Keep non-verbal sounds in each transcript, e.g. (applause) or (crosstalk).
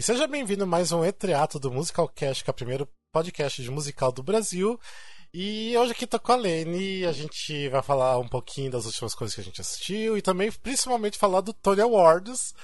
E seja bem-vindo a mais um Etreato do Musicalcast, que é o primeiro podcast de musical do Brasil. E hoje aqui tô com a Lene, a gente vai falar um pouquinho das últimas coisas que a gente assistiu e também principalmente falar do Tony Awards,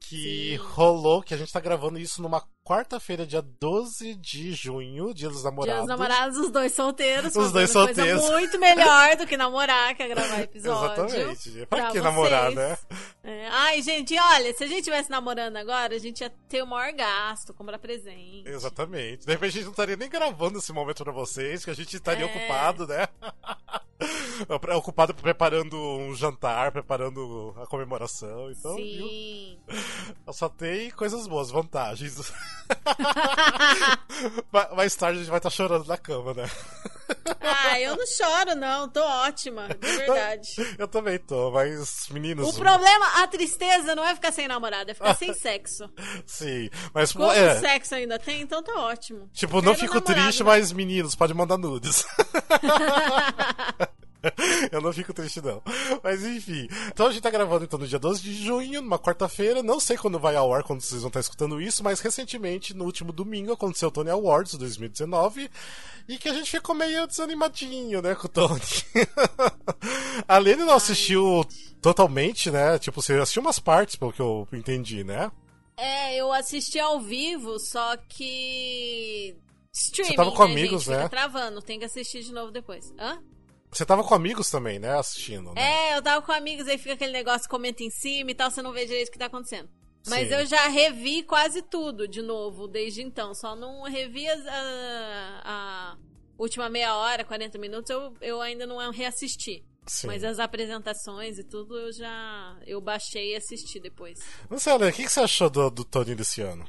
que Sim. rolou, que a gente tá gravando isso numa quarta-feira, dia 12 de junho, dia dos namorados. Dia dos namorados, os dois solteiros. Os dois solteiros. Coisa muito melhor do que namorar, que é gravar (laughs) episódio. Exatamente. Pra, pra que vocês. namorar, né? É. Ai, gente, olha, se a gente estivesse namorando agora, a gente ia ter o maior gasto, comprar presente. Exatamente. De repente a gente não estaria nem gravando esse momento pra vocês, que a gente estaria é. ocupado, né? (laughs) ocupado preparando um jantar, preparando a comemoração. Então, Sim. Viu? Só tem coisas boas, vantagens. (laughs) (laughs) Mais tarde a gente vai estar tá chorando na cama, né? Ah, eu não choro, não. Tô ótima, de verdade. Eu também tô, mas meninos. O problema, a tristeza não é ficar sem namorada, é ficar sem (laughs) sexo. Sim, mas. Como é... sexo ainda tem, então tá ótimo. Tipo, Quero não fico namorado, triste, né? mas meninos, pode mandar nudes. (laughs) (laughs) Eu não fico triste, não. Mas enfim. Então a gente tá gravando então no dia 12 de junho, numa quarta-feira. Não sei quando vai ao ar, quando vocês vão estar escutando isso, mas recentemente, no último domingo, aconteceu o Tony Awards 2019. E que a gente ficou meio desanimadinho, né, com o Tony. (laughs) a Lene não assistiu totalmente, né? Tipo, você assistiu umas partes, pelo que eu entendi, né? É, eu assisti ao vivo, só que. Streaming, Você tava com né, amigos, gente? né? Fica travando, tem que assistir de novo depois. Hã? Você tava com amigos também, né? Assistindo. Né? É, eu tava com amigos, aí fica aquele negócio, comenta em cima e tal, você não vê direito o que tá acontecendo. Mas Sim. eu já revi quase tudo de novo desde então. Só não revi a, a, última meia hora, 40 minutos, eu, eu ainda não reassisti. Sim. Mas as apresentações e tudo eu já. Eu baixei e assisti depois. Você, Ana, o que, você achou do, do Tony desse ano?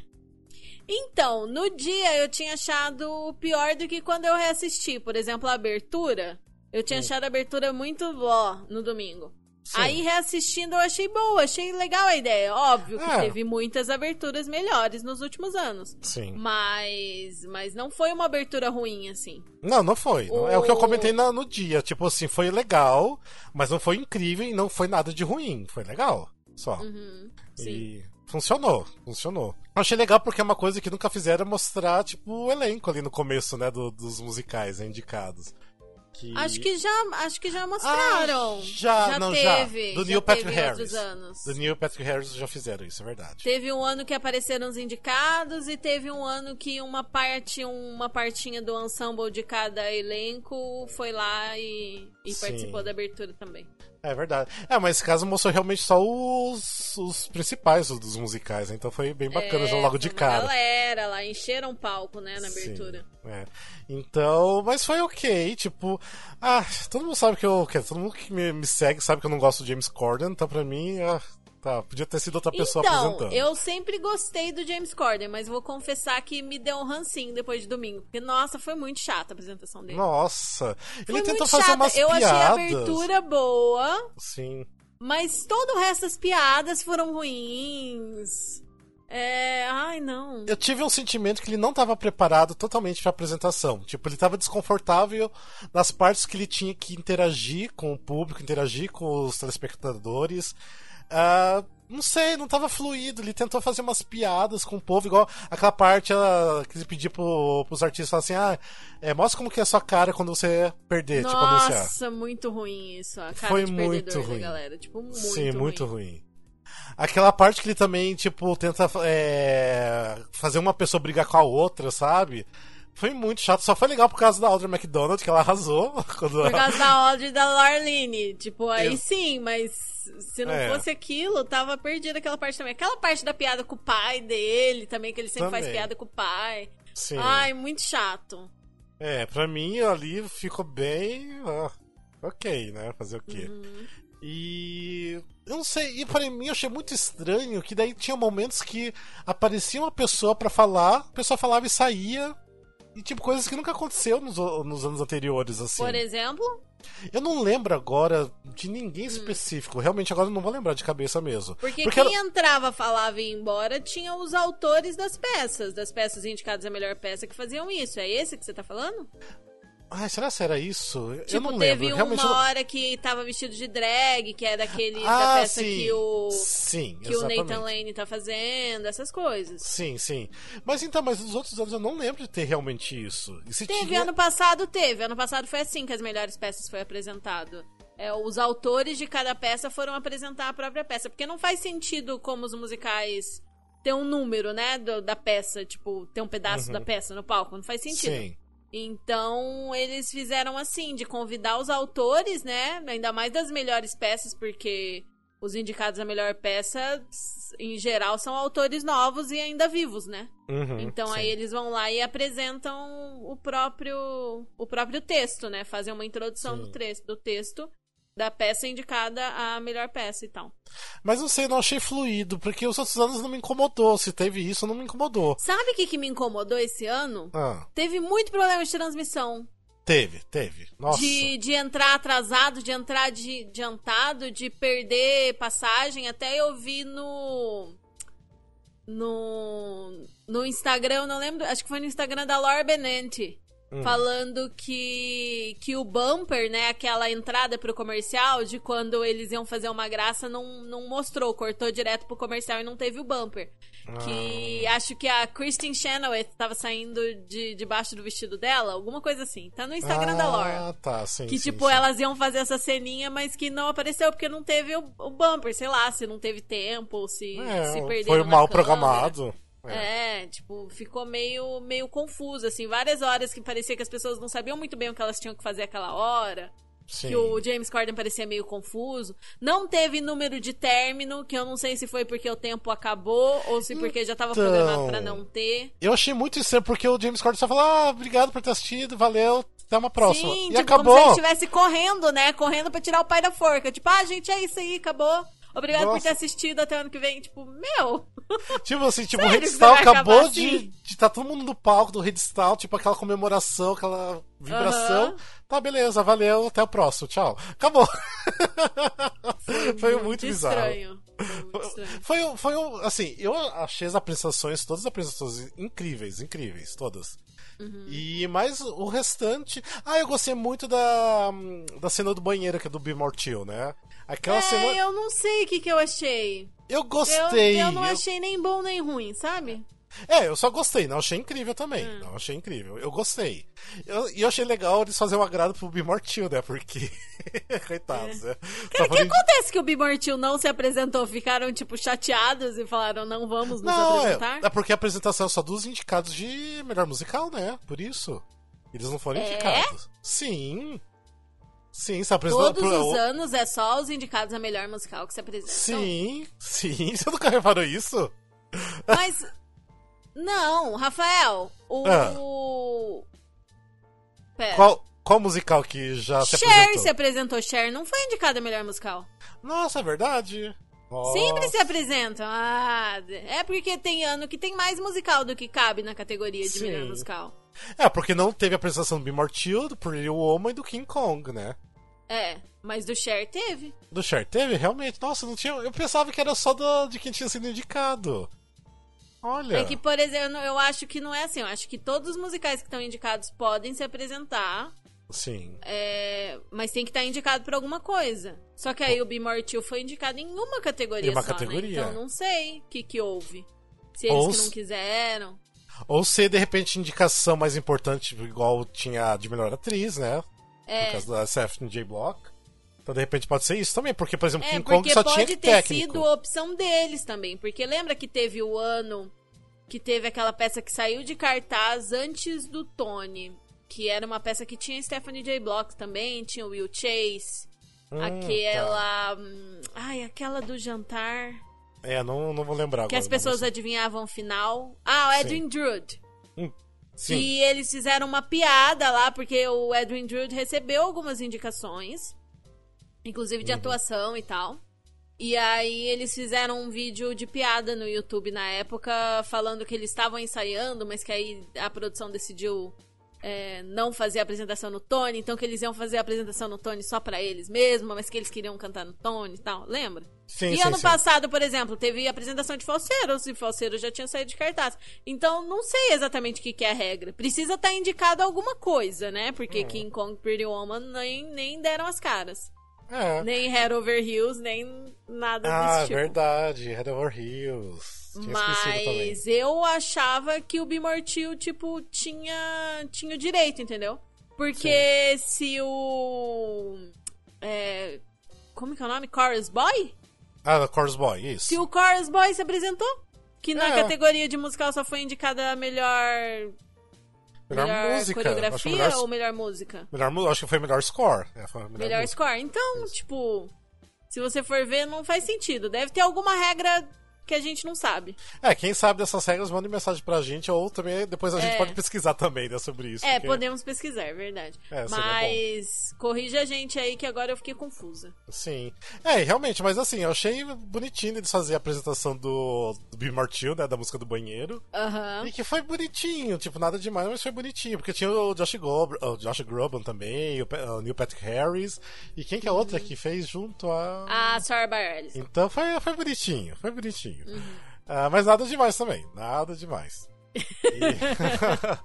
Então, no dia eu tinha achado pior do que quando eu reassisti. Por exemplo, a abertura. Eu tinha hum. achado a abertura muito ó no domingo. Sim. Aí reassistindo eu achei boa, achei legal a ideia. Óbvio que é. teve muitas aberturas melhores nos últimos anos. Sim. Mas mas não foi uma abertura ruim assim. Não, não foi. O... É o que eu comentei no, no dia, tipo assim, foi legal, mas não foi incrível e não foi nada de ruim, foi legal. Só. Uhum. Sim. E funcionou, funcionou. Eu achei legal porque é uma coisa que nunca fizeram mostrar, tipo, o elenco ali no começo, né, do, dos musicais né, indicados. Que... Acho que já, acho que já mostraram. Ah, já, já não, teve. Já. Do Neil Patrick Harris. Anos. Do Neil Patrick Harris já fizeram isso, é verdade. Teve um ano que apareceram os indicados e teve um ano que uma parte, uma partinha do ensemble de cada elenco foi lá e, e participou da abertura também. É verdade. É, mas esse caso mostrou realmente só os, os principais dos musicais, né? então foi bem bacana é, já logo de cara. galera lá, encheram o palco, né, na abertura. Sim, é. Então, mas foi ok, tipo, ah, todo mundo sabe que eu, todo mundo que me, me segue sabe que eu não gosto do James Corden, então pra mim, ah, Tá, podia ter sido outra pessoa então, apresentando. Eu sempre gostei do James Corden, mas vou confessar que me deu um rancinho depois de domingo. Porque, nossa, foi muito chata a apresentação dele. Nossa, ele foi tentou fazer chata. umas eu piadas. Eu achei a abertura boa. Sim. Mas todo o resto das piadas foram ruins. É. Ai, não. Eu tive um sentimento que ele não estava preparado totalmente para a apresentação. Tipo, ele estava desconfortável nas partes que ele tinha que interagir com o público, interagir com os telespectadores. Uh, não sei, não tava fluido. Ele tentou fazer umas piadas com o povo, igual aquela parte uh, que ele pediu pro, pros artistas assim: ah, é, mostra como que é a sua cara quando você perder, Nossa, tipo, anunciar. Nossa, muito ruim isso. A cara Foi de muito ruim. galera. Tipo, muito Sim, ruim. muito ruim. Aquela parte que ele também, tipo, tenta é, fazer uma pessoa brigar com a outra, sabe? Foi muito chato, só foi legal por causa da Audrey McDonald, que ela arrasou. (laughs) Quando... Por causa da Audrey e da Larline. Tipo, aí Eu... sim, mas se não é. fosse aquilo, tava perdida aquela parte também. Aquela parte da piada com o pai dele também, que ele sempre também. faz piada com o pai. Sim. Ai, muito chato. É, pra mim ali ficou bem. Ah, ok, né? Fazer o quê? Uhum. E. Eu não sei, e para mim eu achei muito estranho que daí tinha momentos que aparecia uma pessoa para falar, a pessoa falava e saía, e tipo, coisas que nunca aconteceu nos, nos anos anteriores, assim. Por exemplo? Eu não lembro agora de ninguém hum. específico. Hum. Realmente agora eu não vou lembrar de cabeça mesmo. Porque, Porque quem era... entrava, falava e ia embora tinha os autores das peças, das peças indicadas a melhor peça que faziam isso. É esse que você tá falando? Ai, será que era isso? Tipo, eu não teve lembro. uma eu não- hora que tava vestido de drag, que é daquele Ah, da peça sim. que o Sim, que o exatamente. Nathan Lane tá fazendo, essas coisas. Sim, sim. Mas então, mas nos outros anos eu não lembro de ter realmente isso. Teve tinha... ano passado, teve. Ano passado foi assim que as melhores peças foi apresentado. É, os autores de cada peça foram apresentar a própria peça, porque não faz sentido como os musicais ter um número, né, do- da peça, tipo, ter um pedaço Uhum. da peça no palco, não faz sentido. Sim. Então, eles fizeram assim, de convidar os autores, né? Ainda mais das melhores peças, porque os indicados à melhor peça, em geral, são autores novos e ainda vivos, né? Uhum, Então sim. aí eles vão lá e apresentam o próprio o próprio texto, né? Fazem uma introdução do, do texto da peça indicada à melhor peça e tal. Mas não sei, não achei fluido, porque os outros anos não me incomodou. Se teve isso, não me incomodou. Sabe o que, que me incomodou esse ano? Ah, Teve muito problema de transmissão. teve, teve. Nossa. De, de entrar atrasado, de entrar de adiantado, de perder passagem. Até eu vi no. No. No Instagram, eu não lembro. Acho que foi no Instagram da Laura Benente. Hum. Falando que, que o bumper, né, aquela entrada pro comercial, de quando eles iam fazer uma graça, não, não mostrou, cortou direto pro comercial e não teve o bumper. Que acho que a Kristen Chenoweth tava saindo de debaixo do vestido dela, alguma coisa assim. Tá no Instagram da Laura. Ah, tá, sim. Que, sim, tipo, sim. elas iam fazer essa ceninha, mas que não apareceu porque não teve o, o bumper, sei lá, se não teve tempo, ou se, É, se perderam foi mal câmera. programado. É. É, tipo, ficou meio, meio confuso, assim. Várias horas que parecia que as pessoas não sabiam muito bem o que elas tinham que fazer aquela hora. Sim. Que o James Corden parecia meio confuso. Não teve número de término, que eu não sei se foi porque o tempo acabou ou se porque já tava Então. programado pra não ter. Eu achei muito estranho, porque o James Corden só falou: ah, obrigado por ter assistido, valeu, até uma próxima. Sim, e tipo, acabou. como se ele estivesse correndo, né? Correndo pra tirar o pai da forca. Tipo, ah, gente, é isso aí, acabou. Obrigado por Nossa. ter assistido até ano que vem. Tipo, meu. (laughs) Tipo assim, tipo, o Sério Red que Stall vai acabar acabou assim? de, de tá todo mundo no palco do Red Stall, tipo aquela comemoração, aquela vibração. Aham. Tá, beleza, valeu, até o próximo, tchau. Acabou. Foi (laughs) muito bizarro. Estranho. Foi muito estranho. Foi, foi um, assim, eu achei as apresentações, todas as apresentações incríveis, incríveis, todas. Uhum. E mais o restante. Ah, eu gostei muito da, da cena do banheiro, que é do Be More Chill, né? Aquela É, cena. eu não sei o que, que eu achei. Eu Eu, gostei. eu não eu- achei nem bom nem ruim, sabe? É, eu só gostei, não achei incrível também. Hum. Não achei incrível. Eu gostei. Eu- E eu, achei legal eles fazerem um agrado pro Chill, né? Porque. (laughs) Coitados, né? Cara, o que foram- acontece que o Bimortil não se apresentou? Ficaram, tipo, chateados e falaram, não vamos nos Não, apresentar? é, é porque a apresentação é só dos indicados de melhor musical, né? Por isso. Eles não foram É? indicados. Sim. Sim, se apresentou. Todos os anos é só os indicados a melhor musical que se apresentam. Sim, sim. (laughs) Você nunca reparou isso? Mas. Não, Rafael, o. Ah. o- Pera. Qual, qual musical que já se Cher apresentou? se apresentou. Cher não foi indicada a melhor musical. Nossa, é verdade. Nossa. Sempre se apresentam. Ah, é porque tem ano que tem mais musical do que cabe na categoria de Sim. melhor musical. É, porque não teve a apresentação do Be More Chill, do Pretty Woman e do King Kong, né? É, mas do Cher teve. Do Cher teve, realmente. Nossa, não tinha. Eu pensava que era só do, de quem tinha sido indicado. Olha. É que, por exemplo, eu acho que não é assim. Eu acho que todos os musicais que estão indicados podem se apresentar, Sim. é, mas tem que estar indicado por alguma coisa. Só que aí o Be More Chill foi indicado em uma categoria Em uma só, categoria. né? Então não sei o que, que houve. Se eles Ou que se- não quiseram. Ou ser, de repente, indicação mais importante, igual tinha a de melhor atriz, né? Por É, causa da Stephanie J. Block. Então, de repente, pode ser isso também, porque, por exemplo, é King Kong porque só pode tinha ter técnico. sido opção deles também. Porque lembra que teve o ano que teve aquela peça que saiu de cartaz antes do Tony. Que era uma peça que tinha Stephanie J. Block também, tinha o Will Chase. Hum, tá. aquela. hum, Ai, aquela do jantar. É, não, não vou lembrar Que agora. as pessoas adivinhavam o final. Ah, o Edwin Drood. Sim. E eles fizeram uma piada lá, porque o Edwin Drood recebeu algumas indicações, inclusive Uhum. de atuação e tal. E aí eles fizeram um vídeo de piada no YouTube na época, falando que eles estavam ensaiando, mas que aí a produção decidiu é, não fazer a apresentação no Tony, então que eles iam fazer a apresentação no Tony só para eles mesmo, mas que eles queriam cantar no Tony e tal, lembra? Sim, e sim, ano sim. passado, por exemplo, teve a apresentação de Falseiros e Falseiros já tinha saído de cartaz. Então, não sei exatamente o que, que é a regra. Precisa estar indicado alguma coisa, né? Porque Hum. King Kong Pretty Woman nem, nem deram as caras. É. Nem Head Over Heels, nem nada Ah, desse tipo. verdade. Head Over Heels. Tinha. Mas eu achava que o Bimortil, tipo, tinha, tinha o direito, entendeu? Porque se o. É, como que é o nome? Chorus Boy? Ah, Chorus Boy, isso. Se o Chorus Boy se apresentou, que na É. categoria de musical só foi indicada a melhor. Melhor, música. Acho que coreografia melhor, ou melhor música? melhor mu- acho que foi melhor score. É, foi melhor, Melhor música. score. Então, tipo, se você for ver, não faz sentido. Deve ter alguma regra que a gente não sabe. É, quem sabe dessas regras, manda mensagem pra gente, ou também depois a gente É. pode pesquisar também, né, sobre isso. É, porque- podemos pesquisar, é verdade. É, mas corrija a gente aí que agora eu fiquei confusa. Sim. É, realmente, mas assim, eu achei bonitinho eles fazerem a apresentação do, do Bill Martil, né, da música do banheiro. Aham. E que foi bonitinho, tipo, nada demais, mas foi bonitinho, porque tinha o Josh, Groban, o Josh Groban também, o, o Neil Patrick Harris, e quem que é a outra que fez junto a... A Sarah Bareilles. Então foi, foi bonitinho, foi bonitinho. Uhum. Ah, mas nada demais também, nada demais. E- (laughs)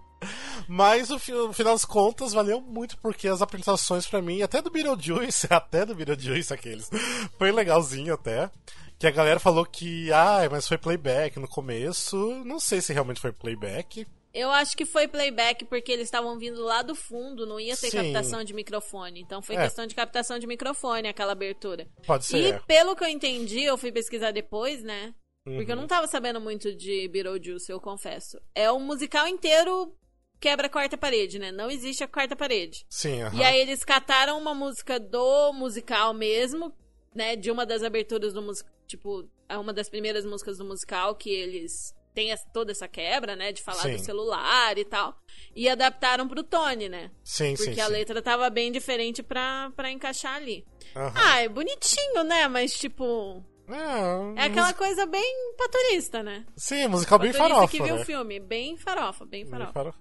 mas no final das contas valeu muito porque as apresentações pra mim, até do Beetlejuice, (laughs) até do Beetlejuice aqueles, foi legalzinho até. Que a galera falou que, ah, mas foi playback no começo. Não sei se realmente foi playback. Eu acho que foi playback porque eles estavam vindo lá do fundo, não ia ter Sim. captação de microfone. Então foi É. questão de captação de microfone, aquela abertura. Pode E ser. pelo que eu entendi, eu fui pesquisar depois, né? Porque eu Uhum. não tava sabendo muito de Beetlejuice, eu confesso. É o musical inteiro quebra a quarta parede, né? Não existe a quarta parede. Sim, aham. E aí eles cataram uma música do musical mesmo, né? De uma das aberturas do musical, tipo, é uma das primeiras músicas do musical que eles têm toda essa quebra, né? De falar Sim. do celular e tal. E adaptaram pro Tony, né? Sim, Porque sim, a sim. letra tava bem diferente pra, pra encaixar ali. Aham. Ah, é bonitinho, né? Mas, tipo, É, é aquela coisa bem paturista, né? Sim, musical bem Paturista farofa, que viu né? o filme. Bem farofa, bem Bem farofa. farofa.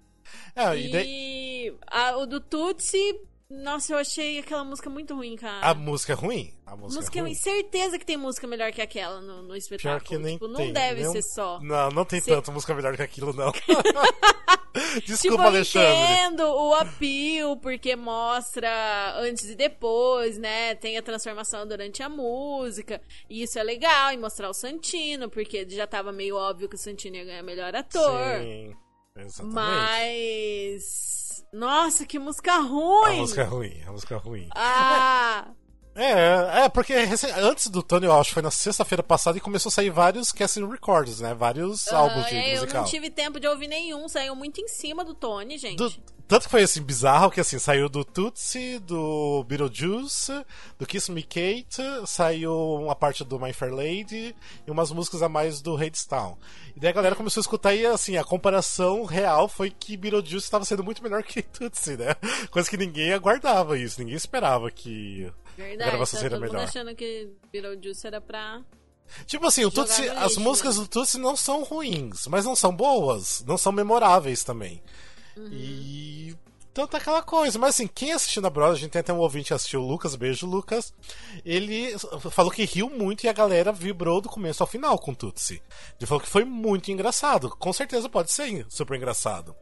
É, e E daí- a- o do Tutsi, nossa, eu achei aquela música muito ruim, cara. a música é ruim. A música, música é é ruim. Certeza que tem música melhor que aquela no, no espetáculo. Pior que nem tipo, não tem. deve nem ser só. Não, não tem Se- tanta música melhor que aquilo, não. Desculpa, (laughs) tipo, eu Alexandre. entendo o appeal, porque mostra antes e depois, né? Tem a transformação durante a música. E isso é legal, e mostrar o Santino, porque já tava meio óbvio que o Santino ia ganhar melhor ator. Sim, exatamente. Mas. Nossa, que música ruim! A música é ruim, a música é ruim. Ah! (laughs) É, é, porque antes do Tony, eu acho que foi na sexta-feira passada e começou a sair vários casting records, né? Vários álbuns de eu musical. não tive tempo de ouvir nenhum, saiu muito em cima do Tony, gente. Do- tanto que foi assim, bizarro, que assim, saiu do Tootsie, do Beetlejuice, do Kiss Me Kate, saiu uma parte do My Fair Lady e umas músicas a mais do Hadestown. E daí a galera começou a escutar e assim, a comparação real foi que Beetlejuice estava sendo muito melhor que (laughs) Tootsie, né? Coisa que ninguém aguardava isso, ninguém esperava que Verdade, gravação tá seria melhor. achando que Beetlejuice era pra... Tipo assim, o Tootsie, no as músicas né? do Tootsie não são ruins, mas não são boas, não são memoráveis também. Uhum. E. Então tá aquela coisa. Mas assim, quem assistiu na Brother, a gente tem até um ouvinte que assistiu, o Lucas, beijo, Lucas. Ele falou que riu muito e a galera vibrou do começo ao final com Tootsie. Ele falou que foi muito engraçado. Com certeza pode ser super engraçado.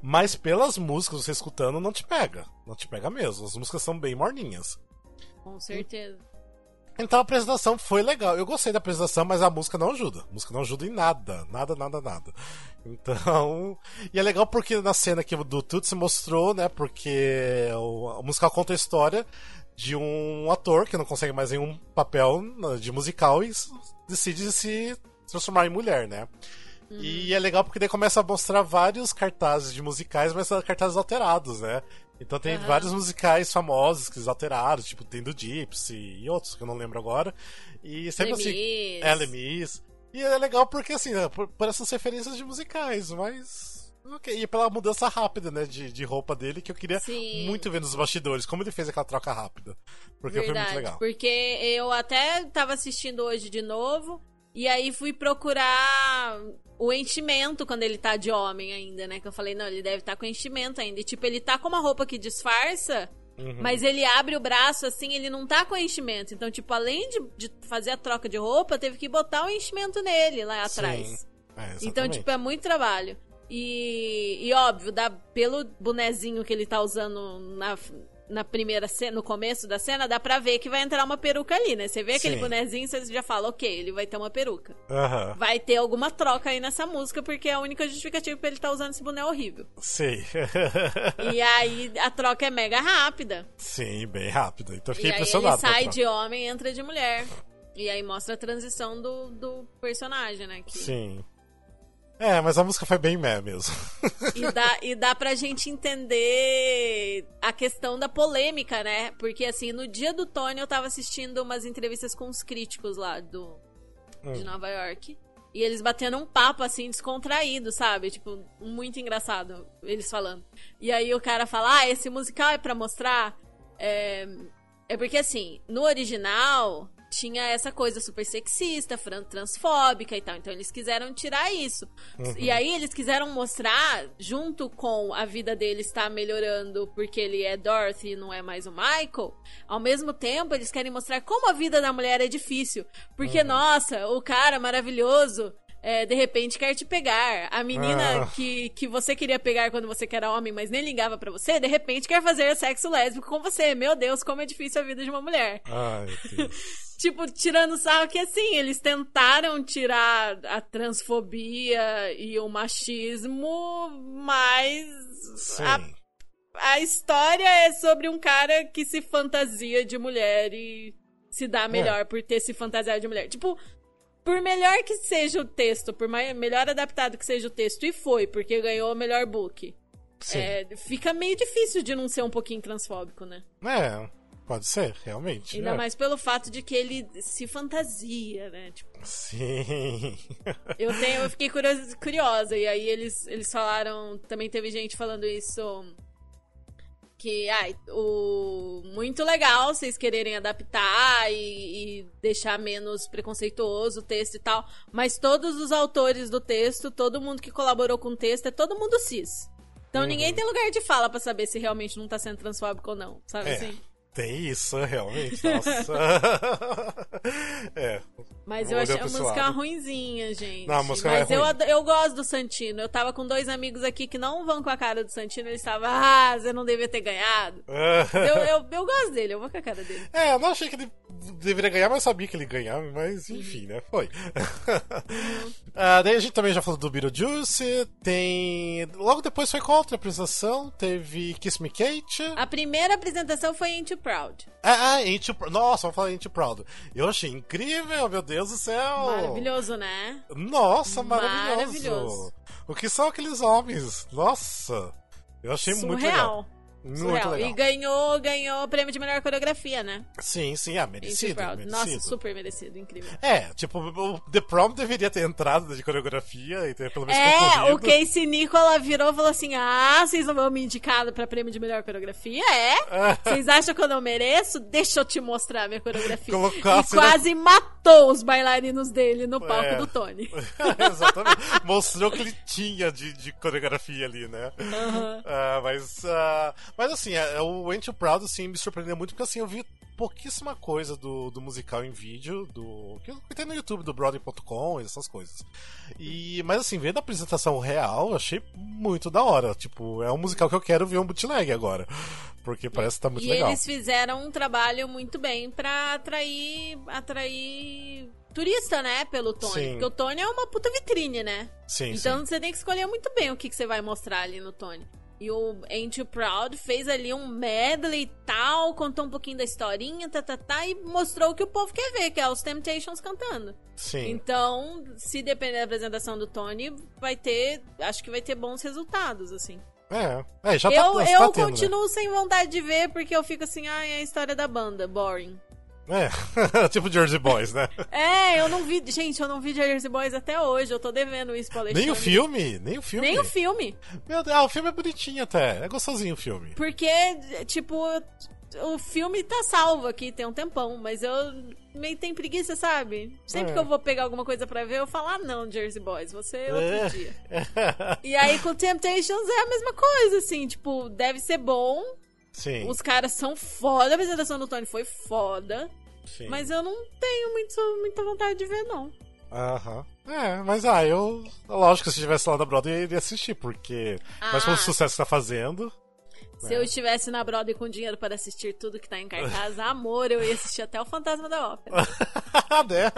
Mas pelas músicas, você escutando, não te pega. Não te pega mesmo. As músicas são bem morninhas. Com certeza. Então a apresentação foi legal. Eu gostei da apresentação, mas a música não ajuda. A música não ajuda em nada. Nada, nada, nada. Então. E é legal porque na cena que do Tutsi mostrou, né? Porque o, o musical conta a história de um ator que não consegue mais nenhum papel de musical e decide se transformar em mulher, né? E é legal porque daí começa a mostrar vários cartazes de musicais, mas são cartazes alterados, né? Então tem Aham. vários musicais famosos que eles alteraram, tipo tem do Gypsy e outros que eu não lembro agora. E sempre assim. Lemis. É, Lemis. E é legal porque, assim, né, por, por essas referências de musicais, mas. ok. E pela mudança rápida, né, de, de roupa dele, que eu queria Sim. muito ver nos bastidores, como ele fez aquela troca rápida. Porque foi muito Verdade, legal. porque eu até tava assistindo hoje de novo E aí fui procurar o enchimento quando ele tá de homem ainda, né? Que eu falei, não, ele deve estar tá com enchimento ainda. E tipo, ele tá com uma roupa que disfarça, uhum. mas ele abre o braço assim, ele não tá com enchimento. Então, tipo, além de, de fazer a troca de roupa, teve que botar o enchimento nele lá atrás. É, então, tipo, é muito trabalho. E, e óbvio, dá, pelo bonezinho que ele tá usando na, na primeira cena, no começo da cena, dá pra ver que vai entrar uma peruca ali, né? Você vê aquele Sim. bonezinho, você já fala, ok, ele vai ter uma peruca. Uhum. Vai ter alguma troca aí nessa música, porque é a única justificativa pra ele estar tá usando esse boné horrível. Sim. (laughs) e aí a troca é mega rápida. Sim, bem rápida. Então fiquei e impressionado. Aí ele sai de homem e entra de mulher. E aí mostra a transição do, do personagem, né? Que... Sim. É, mas a música foi bem meh mesmo. (laughs) E dá, e dá pra gente entender a questão da polêmica, né? Porque, assim, no dia do Tony eu tava assistindo umas entrevistas com os críticos lá do, hum. de Nova York. E eles batendo um papo, assim, descontraído, sabe? Tipo, muito engraçado, eles falando. E aí o cara fala, ah, esse musical é pra mostrar... É, é porque, assim, no original, tinha essa coisa super sexista, transfóbica e tal. Então eles quiseram tirar isso. Uhum. E aí eles quiseram mostrar, junto com a vida dele estar melhorando porque ele é Dorothy e não é mais o Michael, ao mesmo tempo eles querem mostrar como a vida da mulher é difícil. Porque, uhum. nossa, o cara maravilhoso é, de repente quer te pegar. A menina ah. que, que você queria pegar quando você era homem, mas nem ligava para você, de repente quer fazer sexo lésbico com você. Meu Deus, como é difícil a vida de uma mulher. Ai, (laughs) tipo, tirando sarro que assim, eles tentaram tirar a transfobia e o machismo, mas a, a história é sobre um cara que se fantasia de mulher e se dá melhor é. por ter se fantasiado de mulher. Tipo, por melhor que seja o texto, por mais, melhor adaptado que seja o texto, e foi, porque ganhou o melhor book. É, fica meio difícil de não ser um pouquinho transfóbico, né? É, pode ser, realmente. Ainda é. mais pelo fato de que ele se fantasia, né? Tipo, Sim. (laughs) eu, tenho, eu fiquei curiosa, curiosa, e aí eles, eles falaram. Também teve gente falando isso que ai, o muito legal vocês quererem adaptar e, e, deixar menos preconceituoso o texto e tal, mas todos os autores do texto, todo mundo que colaborou com o texto é todo mundo cis. Então uhum. ninguém tem lugar de fala para saber se realmente não tá sendo transfóbico ou não, sabe é. assim? Tem isso, realmente. (laughs) Nossa. (laughs) é. Mas eu achei a música ruinzinha, gente. Não, a música Mas é eu, eu gosto do Santino. Eu tava com dois amigos aqui que não vão com a cara do Santino. Eles estavam, ah, você não devia ter ganhado. (laughs) eu, eu, eu gosto dele, eu vou com a cara dele. É, eu não achei que ele deveria ganhar, mas sabia que ele ganhava. Mas enfim, né? Foi. Uhum. ah, daí a gente também já falou do Beetlejuice. Tem. Logo depois foi com outra apresentação. Teve Kiss Me Kate. A primeira apresentação foi Into Proud. Ah, Ain't You Proud. Nossa, vamos falar Ain't Proud. Eu achei incrível, meu Deus do céu. Maravilhoso, né? Nossa, maravilhoso. maravilhoso. O que são aqueles homens? Nossa. Eu achei Surreal. muito legal. Muito legal. E ganhou, ganhou o prêmio de melhor coreografia, né? Sim, sim, é merecido, merecido. Nossa, super merecido, incrível. É, tipo, o The Prom deveria ter entrado de coreografia e ter pelo menos É, concorrido. o Casey Nicola virou e falou assim: Ah, vocês não vão me indicar pra prêmio de melhor coreografia? É? (laughs) Vocês acham que eu não mereço? Deixa eu te mostrar a minha coreografia. Colocasse, e quase né? matou os bailarinos dele no palco é. do Tony. (laughs) Exatamente. Mostrou que ele tinha de, de coreografia ali, né? Uhum. Uh, mas. Uh, mas assim, é, é, o Ain't You Proud assim, me surpreendeu muito, porque assim, eu vi pouquíssima coisa do, do musical em vídeo, do que tem no YouTube, do Broadway.com e essas coisas. E, mas assim, vendo a apresentação real, achei muito da hora. Tipo, é um musical que eu quero ver um bootleg agora. Porque parece que tá muito e legal. E eles fizeram um trabalho muito bem pra atrair. atrair turista, né, pelo Tony. Sim. Porque o Tony é uma puta vitrine, né? Sim, então sim. você tem que escolher muito bem o que, que você vai mostrar ali no Tony. E o You Proud fez ali um medley e tal, contou um pouquinho da historinha, tá, tá, tá, e mostrou o que o povo quer ver, que é os Temptations cantando. Sim. Então, se depender da apresentação do Tony, vai ter, acho que vai ter bons resultados, assim. É, é já tá, eu, tá eu tendo, continuo né? sem vontade de ver, porque eu fico assim, ah, é a história da banda, boring. É, (laughs) tipo Jersey Boys, né? É, eu não vi. Gente, eu não vi Jersey Boys até hoje. Eu tô devendo isso pra Alexandre. Nem o filme? Nem o filme? Nem o filme. Meu Deus, ah, o filme é bonitinho até. É gostosinho o filme. Porque, tipo, o filme tá salvo aqui, tem um tempão, mas eu meio tem preguiça, sabe? Sempre é. que eu vou pegar alguma coisa pra ver, eu falo, ah, não, Jersey Boys, você é outro é. dia. (laughs) e aí com Temptations é a mesma coisa, assim, tipo, deve ser bom. Sim. Os caras são foda, a apresentação do Tony foi foda. Sim. Mas eu não tenho muito, muita vontade de ver, não. Aham. É, mas ah, eu. Lógico que se estivesse lá na Broadway eu iria assistir, porque. Ah. Mas pelo sucesso que tá fazendo. Se eu estivesse na Broadway com dinheiro para assistir tudo que tá em cartaz, (laughs) amor, eu ia assistir até o Fantasma da Ópera. (laughs) né?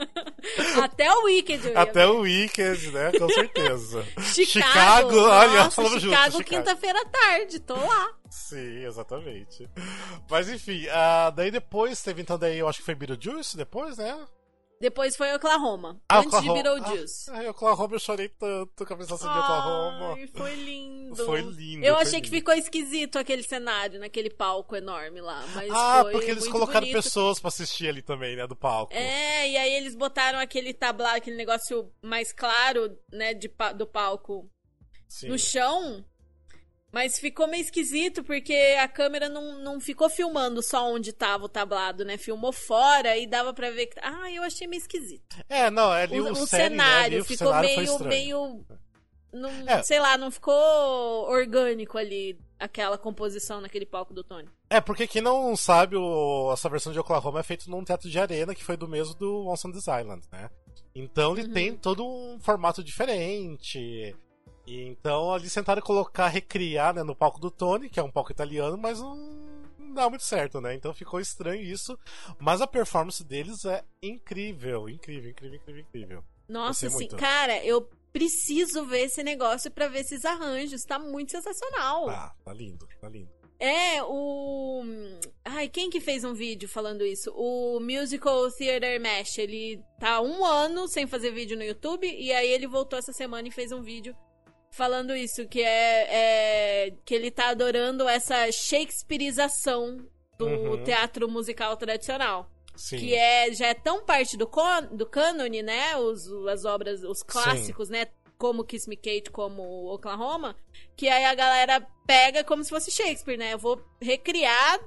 (laughs) até o Wicked. até ver. o Wicked, né? Com certeza. Chicago, Chicago olha, falamos junto. Chicago, quinta-feira à tarde, tô lá. Sim, exatamente. Mas enfim, uh, daí depois teve então daí, eu acho que foi Beetlejuice depois, né? Depois foi Oklahoma. Ah, antes Oklahoma. de Beetlejuice. Ah, Oklahoma eu chorei tanto com a apresentação de Oklahoma. Ai, foi lindo. Foi lindo. Eu foi achei lindo. que ficou esquisito aquele cenário, naquele palco enorme lá. Mas ah, porque eles colocaram bonito. pessoas pra assistir ali também, né, do palco. É, e aí eles botaram aquele tablado, aquele negócio mais claro, né, de, do palco Sim. no chão. Mas ficou meio esquisito porque a câmera não, não ficou filmando só onde tava o tablado, né? Filmou fora e dava para ver que. Ah, eu achei meio esquisito. É, não, é ali o, o, o série, cenário né? ficou cenário meio, meio. Não, é. Sei lá, não ficou orgânico ali aquela composição naquele palco do Tony. É, porque quem não sabe, o, essa versão de Oklahoma é feita num teatro de arena que foi do mesmo do Once on This Island, né? Então ele uhum. tem todo um formato diferente. E então eles tentaram colocar, recriar né, no palco do Tony, que é um palco italiano, mas não, não dá muito certo, né? Então ficou estranho isso. Mas a performance deles é incrível, incrível, incrível, incrível, incrível. Nossa, sim, cara, eu preciso ver esse negócio para ver esses arranjos. Tá muito sensacional. Ah, tá lindo, tá lindo. É, o. Ai, quem que fez um vídeo falando isso? O Musical Theater Mesh. Ele tá um ano sem fazer vídeo no YouTube. E aí ele voltou essa semana e fez um vídeo falando isso, que é, é que ele tá adorando essa Shakespeareização do uhum. teatro musical tradicional. Sim. Que é, já é tão parte do, con, do cânone, né? Os, as obras, os clássicos, Sim. né? Como Kiss Me Kate, como Oklahoma, que aí a galera pega como se fosse Shakespeare, né? Eu vou recriar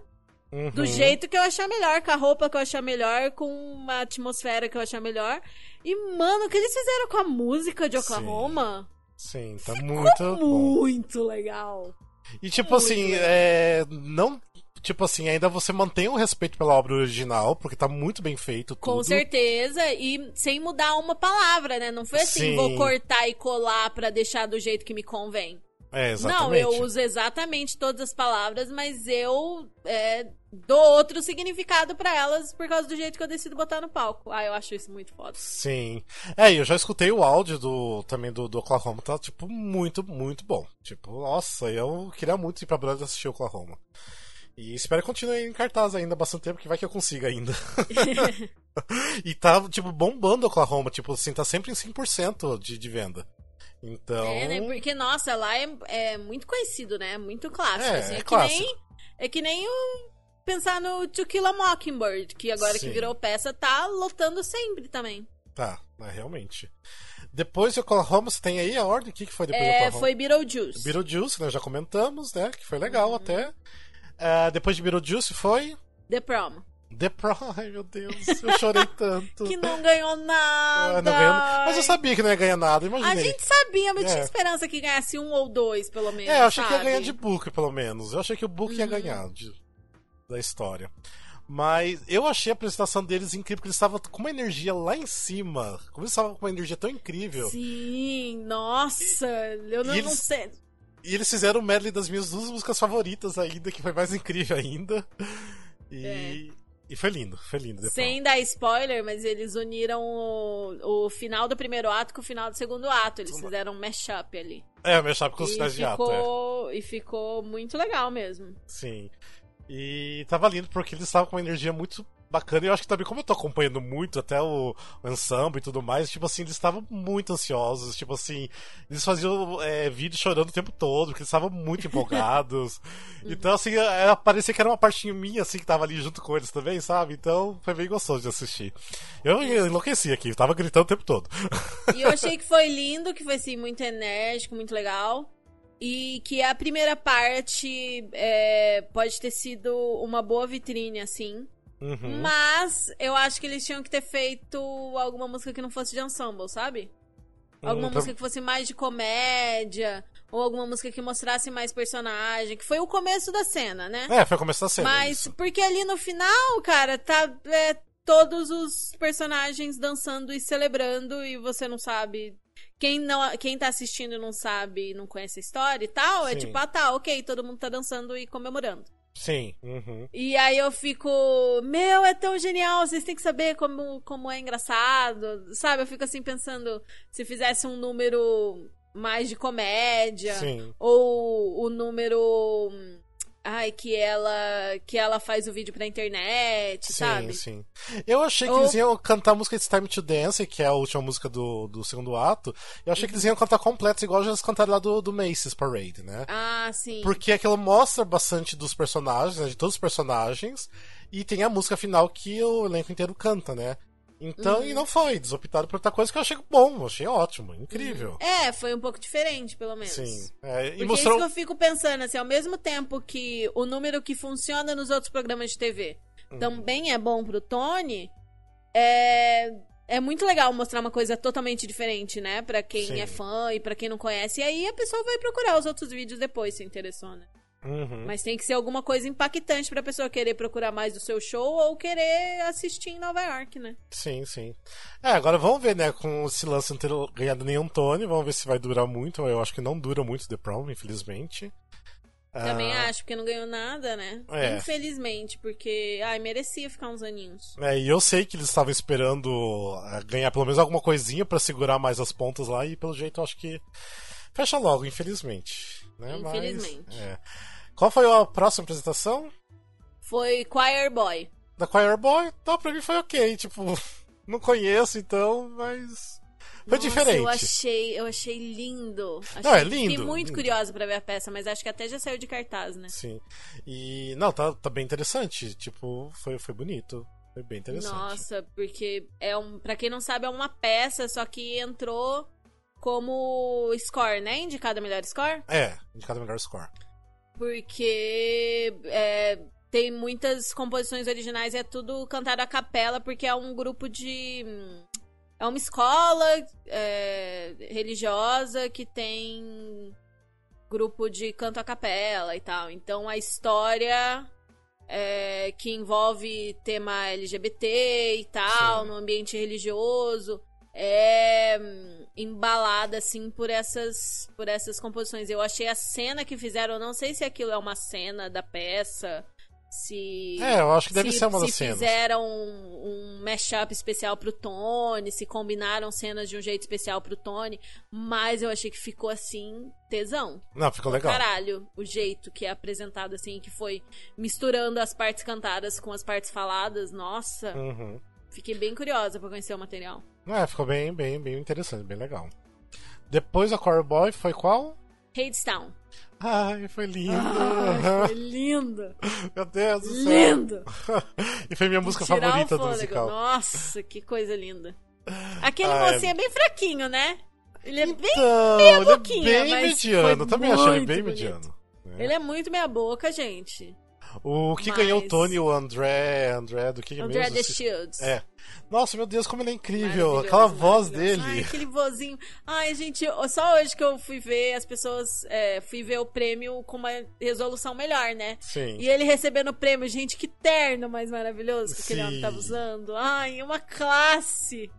uhum. do jeito que eu achar melhor, com a roupa que eu achar melhor, com uma atmosfera que eu achar melhor. E, mano, o que eles fizeram com a música de Oklahoma? Sim. Sim, tá Ficou muito bom. Muito legal. E tipo muito assim, é, não tipo assim, ainda você mantém o respeito pela obra original, porque tá muito bem feito tudo. Com certeza, e sem mudar uma palavra, né? Não foi assim, Sim. vou cortar e colar para deixar do jeito que me convém. É, exatamente. Não, eu uso exatamente todas as palavras, mas eu é, dou outro significado para elas por causa do jeito que eu decido botar no palco. Ah, eu acho isso muito foda. Sim. É, eu já escutei o áudio do também do, do Oklahoma, tá tipo muito, muito bom. Tipo, nossa, eu queria muito ir pra Broadway assistir o Oklahoma. E espero que continue em cartaz ainda bastante tempo, que vai que eu consiga ainda. (laughs) e tá, tipo, bombando o Oklahoma, tipo assim, tá sempre em 100% de, de venda. Então. É, né? Porque, nossa, lá é, é muito conhecido, né? Muito clássico. É, assim. é, é que nem. É que nem o. Pensar no To Kill a Mockingbird, que agora Sim. que virou peça, tá lotando sempre também. Tá, mas realmente. Depois de Oklahoma, você tem aí a ordem? O que, que foi depois é, de Oklahoma? Foi Beetlejuice. Beetlejuice, que nós já comentamos, né? Que foi legal uhum. até. Uh, depois de Beetlejuice foi... The Prom. The Pro, (laughs) ai meu Deus, eu chorei tanto. que não ganhou nada. Ah, não ganhou... Mas eu sabia que não ia ganhar nada, imaginei. A gente sabia, mas é. tinha esperança que ganhasse um ou dois, pelo menos. É, eu achei sabe? que ia ganhar de Book, pelo menos. Eu achei que o Book uhum. ia ganhar de... da história. Mas eu achei a apresentação deles incrível, porque eles estavam com uma energia lá em cima. Como eles estavam com uma energia tão incrível. Sim, nossa, eu não, eles... não sei. E eles fizeram o medley das minhas duas músicas favoritas ainda, que foi mais incrível ainda. E. É. E foi lindo, foi lindo. Depois. Sem dar spoiler, mas eles uniram o, o final do primeiro ato com o final do segundo ato. Eles fizeram um mashup ali. É, mashup com os finais de ato. É. E ficou muito legal mesmo. Sim. E tava lindo porque eles estavam com uma energia muito bacana. E eu acho que também, como eu tô acompanhando muito até o, o ensemble e tudo mais, tipo assim, eles estavam muito ansiosos. Tipo assim, eles faziam é, vídeo chorando o tempo todo, porque eles estavam muito (laughs) empolgados. então, assim, é, parecia que era uma partinha minha, assim, que tava ali junto com eles também, sabe? Então, foi bem gostoso de assistir. Eu enlouqueci aqui, tava gritando o tempo todo. E eu (laughs) achei que foi lindo, que foi, assim, muito enérgico, muito legal. E que a primeira parte é, pode ter sido uma boa vitrine, assim. Uhum. Mas eu acho que eles tinham que ter feito alguma música que não fosse de ensemble, sabe? Alguma Hum, música que fosse mais de comédia, ou alguma música que mostrasse mais personagem, que foi o começo da cena, né? É, foi começar a cena. Mas isso. porque ali no final, cara, tá é, todos os personagens dançando e celebrando e você não sabe. Quem, não, quem tá assistindo e não sabe, não conhece a história e tal, é Sim. tipo, ah tá, ok, todo mundo tá dançando e comemorando. Sim. Uhum. E aí eu fico, meu, é tão genial, vocês têm que saber como, como é engraçado, sabe? Eu fico assim pensando, se fizesse um número mais de comédia, Sim. ou o número, ai, que ela, que ela faz o vídeo pra internet, Sim, sabe? sim. Eu achei que Ou- eles iam cantar a música It's Time to Dance, que é a última música do, do segundo ato. Eu achei que eles iam cantar completos, igual já eles cantaram lá do, do Macy's Parade, né? Ah, sim. Porque aquilo mostra bastante dos personagens, né, de todos os personagens, e tem a música final que o elenco inteiro canta, né? Então, Uhum. e não foi, desoptaram por outra coisa que eu achei bom, eu achei ótimo, incrível. É, foi um pouco diferente, pelo menos. Sim. É, e Porque mostrou. isso que eu fico pensando, assim, ao mesmo tempo que o número que funciona nos outros programas de TV Uhum. também é bom pro Tony, é, é muito legal mostrar uma coisa totalmente diferente, né? Pra quem Sim. é fã e pra quem não conhece. E aí a pessoa vai procurar os outros vídeos depois, se interessou, né? Uhum. Mas tem que ser alguma coisa impactante pra pessoa querer procurar mais do seu show ou querer assistir em Nova York, né? Sim, sim. É, agora vamos ver, né, com esse lance não ter ganhado nenhum Tony, vamos ver se vai durar muito. Eu acho que não dura muito The Prom, infelizmente. Também Ah, acho, porque não ganhou nada, né? É. Infelizmente, porque, ai, merecia ficar uns aninhos. É, e eu sei que eles estavam esperando ah, ganhar pelo menos alguma coisinha pra segurar mais as pontas lá, e pelo jeito eu acho que fecha logo, infelizmente. Né? Mas, Infelizmente. é. Qual foi a próxima apresentação? Foi Choir Boy. Da Choir Boy? Então, pra mim foi ok, tipo, (laughs) não conheço então, mas. Foi Nossa, diferente. Eu achei, eu achei lindo. Achei, Não, é lindo, Fiquei muito lindo. curiosa pra ver a peça, mas acho que até já saiu de cartaz, né? Sim. E. Não, tá, tá bem interessante. Tipo, foi, foi bonito. Foi bem interessante. Nossa, porque é um, para quem não sabe é uma peça, só que entrou como score, né? Indicado a melhor score, É, indicado melhor score. porque é, tem muitas composições originais, é tudo cantado a capela, porque é um grupo de é uma escola é, religiosa que tem grupo de canto a capela e tal. Então a história é, que envolve tema LGBT e tal, Sim. no ambiente religioso, é embalada assim por essas por essas composições. Eu achei a cena que fizeram, eu não sei se aquilo é uma cena da peça, se É, eu acho que deve se, ser uma das se cenas. fizeram um, um mashup especial pro Tony, se combinaram cenas de um jeito especial pro Tony, mas eu achei que ficou assim, tesão. Não, ficou legal. Caralho, o jeito que é apresentado assim, que foi misturando as partes cantadas com as partes faladas, nossa, Uhum. fiquei bem curiosa pra conhecer o material. É, ficou bem, bem, bem interessante, bem legal. Depois a Core Boy foi qual? Hadestown. Ai, foi lindo. Ai, foi (laughs) lindo! Meu Deus do céu. lindo! (laughs) e foi minha música favorita do musical. Nossa, que coisa linda. Aquele Ah, é. mocinho é bem fraquinho, né? Ele é bem Então, meia ele boquinha, é bem mediano. também achei ele bem bonito. mediano. né? Ele é muito meia boca, gente. O que Mas- ganhou o Tony, o André, André do que André mesmo? The Esse- Shields. É. Nossa, meu Deus, como ele é incrível. Aquela voz maravilhoso. dele. Ai, aquele vozinho. Ai, gente, só hoje que eu fui ver as pessoas. é, fui ver o prêmio com uma resolução melhor, né? Sim. E ele recebendo o prêmio, gente, que terno mais maravilhoso que aquele homem tava usando. Ai, uma classe.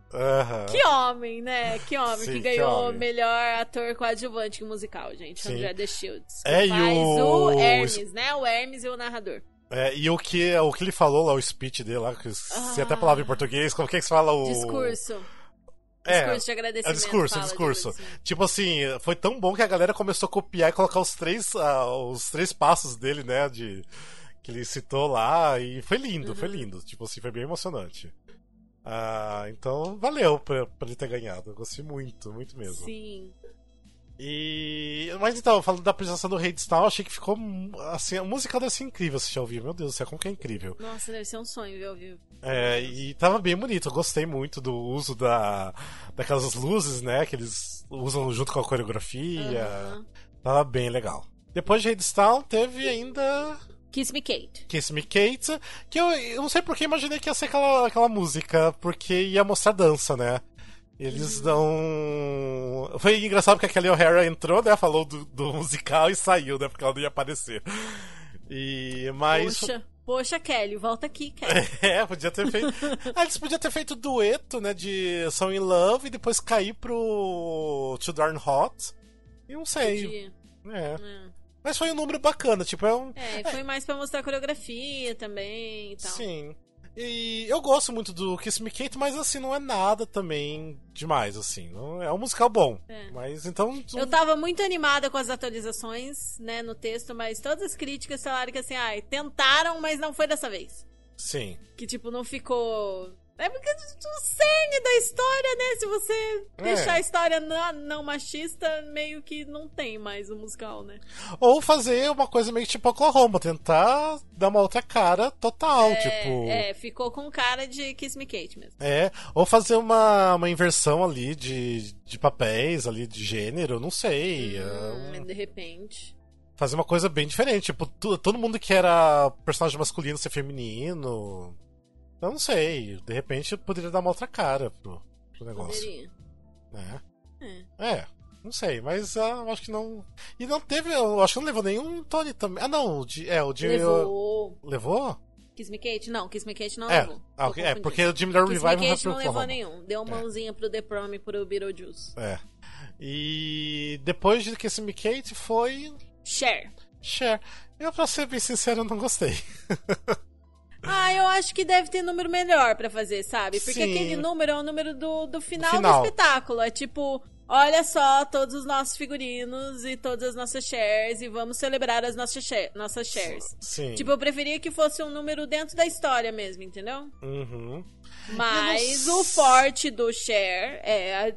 Que homem, né? Que homem Sim, que que ganhou homem. melhor ator coadjuvante musical, gente. Sim. André The Shields. que É, e o- o Hermes, né? O Hermes e o narrador. É, e o que, o que ele falou lá, o speech dele lá, que esqueci Ah. até a palavra em português, como que é que se fala o. Discurso. É, discurso de agradecimento. É discurso, fala, discurso. assim. Tipo assim, foi tão bom que a galera começou a copiar e colocar os três, ah, os três passos dele, né? De, que ele citou lá e foi lindo, uhum. foi lindo. Tipo assim, foi bem emocionante. Ah, então valeu pra, pra ele ter ganhado. Eu gostei muito, muito mesmo. Sim. E. Mas então, falando da apresentação do Rei de Star, achei que ficou. Assim, a música deve ser incrível se já ouviu. Meu Deus do céu, como que é incrível. Nossa, deve ser um sonho ver ao vivo. É, e tava bem bonito. Eu gostei muito do uso da, daquelas luzes, né? Que eles usam junto com a coreografia. Uhum. Tava bem legal. Depois de Hadestown, teve ainda. Kiss Me Kate. Kiss Me Kate, que eu, eu não sei porque imaginei que ia ser aquela, aquela música, porque ia mostrar dança, né? Eles dão. Foi engraçado porque a Kelly O'Hara entrou, né? Falou do, do, musical e saiu, né? Porque ela não ia aparecer. E. Mas. Poxa, poxa, Kelly, volta aqui, Kelly. (laughs) É, podia ter feito. ah, eles podiam ter feito dueto, né? De Song in Love e depois cair pro Too Darn Hot. E não sei. É. é. Mas foi um número bacana, tipo, é um. É, foi mais pra mostrar coreografia também e tal. Sim. E eu gosto muito do Kiss Me Kate, mas assim, não é nada também demais, assim. Não, é um musical bom. É. Mas então. Eu tava muito animada com as atualizações, né, no texto, mas todas as críticas falaram que assim, ai, tentaram, mas não foi dessa vez. Sim. Que tipo, não ficou é porque o cerne da história, né? Se você é. deixar a história não, não, machista, meio que não tem mais o musical, né? Ou fazer uma coisa meio tipo Oklahoma, tentar dar uma outra cara total, é, tipo. É, ficou com cara de Kiss Me Kate mesmo. É, ou fazer uma, uma inversão ali de, de papéis, ali de gênero, não sei. Hum, é um... De repente fazer uma coisa bem diferente. Tipo, todo mundo que era personagem masculino ser feminino. Eu não sei. De repente poderia dar uma outra cara pro, pro negócio. Poderia. É. é. É. Não sei, mas uh, eu acho que não. E não teve. Eu acho que não levou nenhum Tony também. Ah, não. O de, é, o Jimmy. Levou. Levou? Kiss Me Kate? Não, Kiss Me Kate não é. levou. Ah, okay. É, porque o Jimmy da Revival Kiss Me Kate não levou nenhum. Deu uma é. mãozinha pro The Prom e pro Beetlejuice. É. E depois de Kiss Me Kate foi. Cher. Cher. Eu, pra ser bem sincero, não gostei. (laughs) Ah, eu acho que deve ter número melhor para fazer, sabe? Porque Sim. aquele número é o número do, do final, final, do espetáculo. É tipo, olha só todos os nossos figurinos e todas as nossas shares e vamos celebrar as nossas, share, nossas shares. Sim. Tipo, eu preferia que fosse um número dentro da história mesmo, entendeu? Uhum. Mas o forte do share é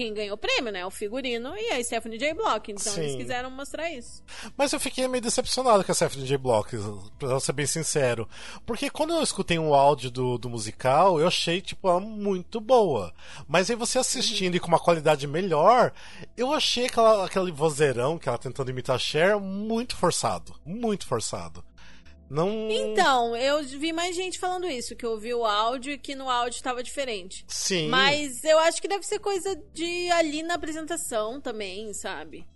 quem ganhou o prêmio, né? O figurino e a Stephanie J. Block. Então Sim. eles quiseram mostrar isso. Mas eu fiquei meio decepcionado com a Stephanie J. Block, pra ser bem sincero. Porque quando eu escutei um áudio do, do musical, eu achei, tipo, ela muito boa. Mas aí você assistindo uhum. e com uma qualidade melhor, eu achei aquela, aquele vozeirão que ela tentando imitar a Cher muito forçado. Muito forçado. Não. Então, eu vi mais gente falando isso, que ouviu o áudio e que no áudio estava diferente. Sim. Mas eu acho que deve ser coisa de ali na apresentação também, sabe?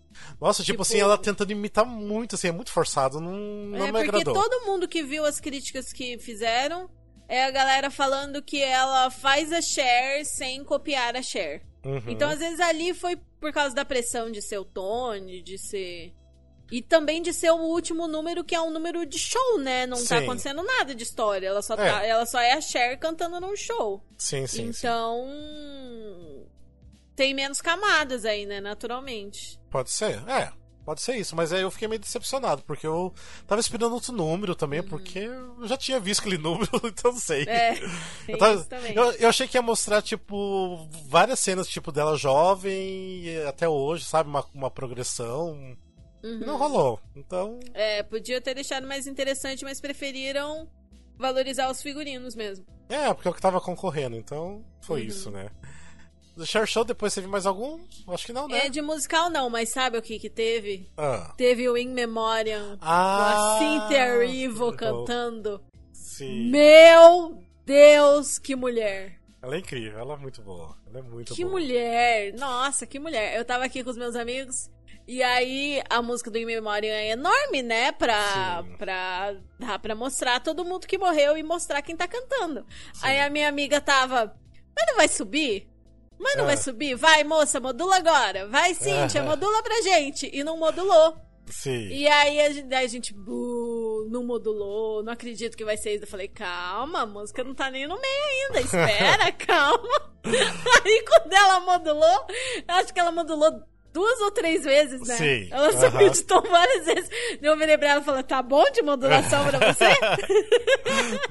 Nossa, tipo, tipo, assim, ela tentando imitar muito, assim, é muito forçado, não, não é, me agradou. Porque todo mundo que viu as críticas que fizeram é a galera falando que ela faz a Cher sem copiar a Cher. Uhum. Então, às vezes, ali foi por causa da pressão de ser o Tony, de ser e também de ser o último número, que é um número de show, né? Não tá sim. tá acontecendo nada de história. Ela só, é. Tá, ela só é a Cher cantando num show. Sim, sim. Então. Sim. Tem menos camadas aí, né? Naturalmente. Pode ser, é. Pode ser isso, mas aí eu fiquei meio decepcionado, porque eu tava esperando outro número também, uhum. porque eu já tinha visto aquele (laughs) número, então não sei. É, (laughs) eu, tava, eu, eu, achei que ia mostrar, tipo, várias cenas, tipo, dela jovem até hoje, sabe? Uma, uma progressão. Uhum. Não rolou. Então. É, podia ter deixado mais interessante, mas preferiram valorizar os figurinos mesmo. É, porque é o que tava concorrendo, então foi uhum. isso, né? Do Share Show depois teve mais algum? Acho que não, né? É, de musical não, mas sabe o que que teve? Ah. Teve o In Memoriam ah, com a Cynthia Erivo cantando. Sim. Meu Deus, que mulher! Ela é incrível, ela é muito boa. Ela é muito que boa. mulher! Nossa, que mulher! Eu tava aqui com os meus amigos e aí a música do In Memoriam é enorme, né? Pra, pra, pra mostrar todo mundo que morreu e mostrar quem tá cantando. Sim. Aí a minha amiga tava. Mas não vai subir? Mas não vai subir? Vai, moça, modula agora. Vai, Cíntia, modula pra gente. E não modulou. Sim. E aí a gente, a gente não modulou, não acredito que vai ser isso. Eu falei, calma, a música não tá nem no meio ainda, (laughs) espera, calma. (laughs) aí quando ela modulou, acho que ela modulou duas ou três vezes, né? Sim. Ela Aham. subeditou várias vezes. Eu virei pra ela e falei, tá bom de modulação pra você?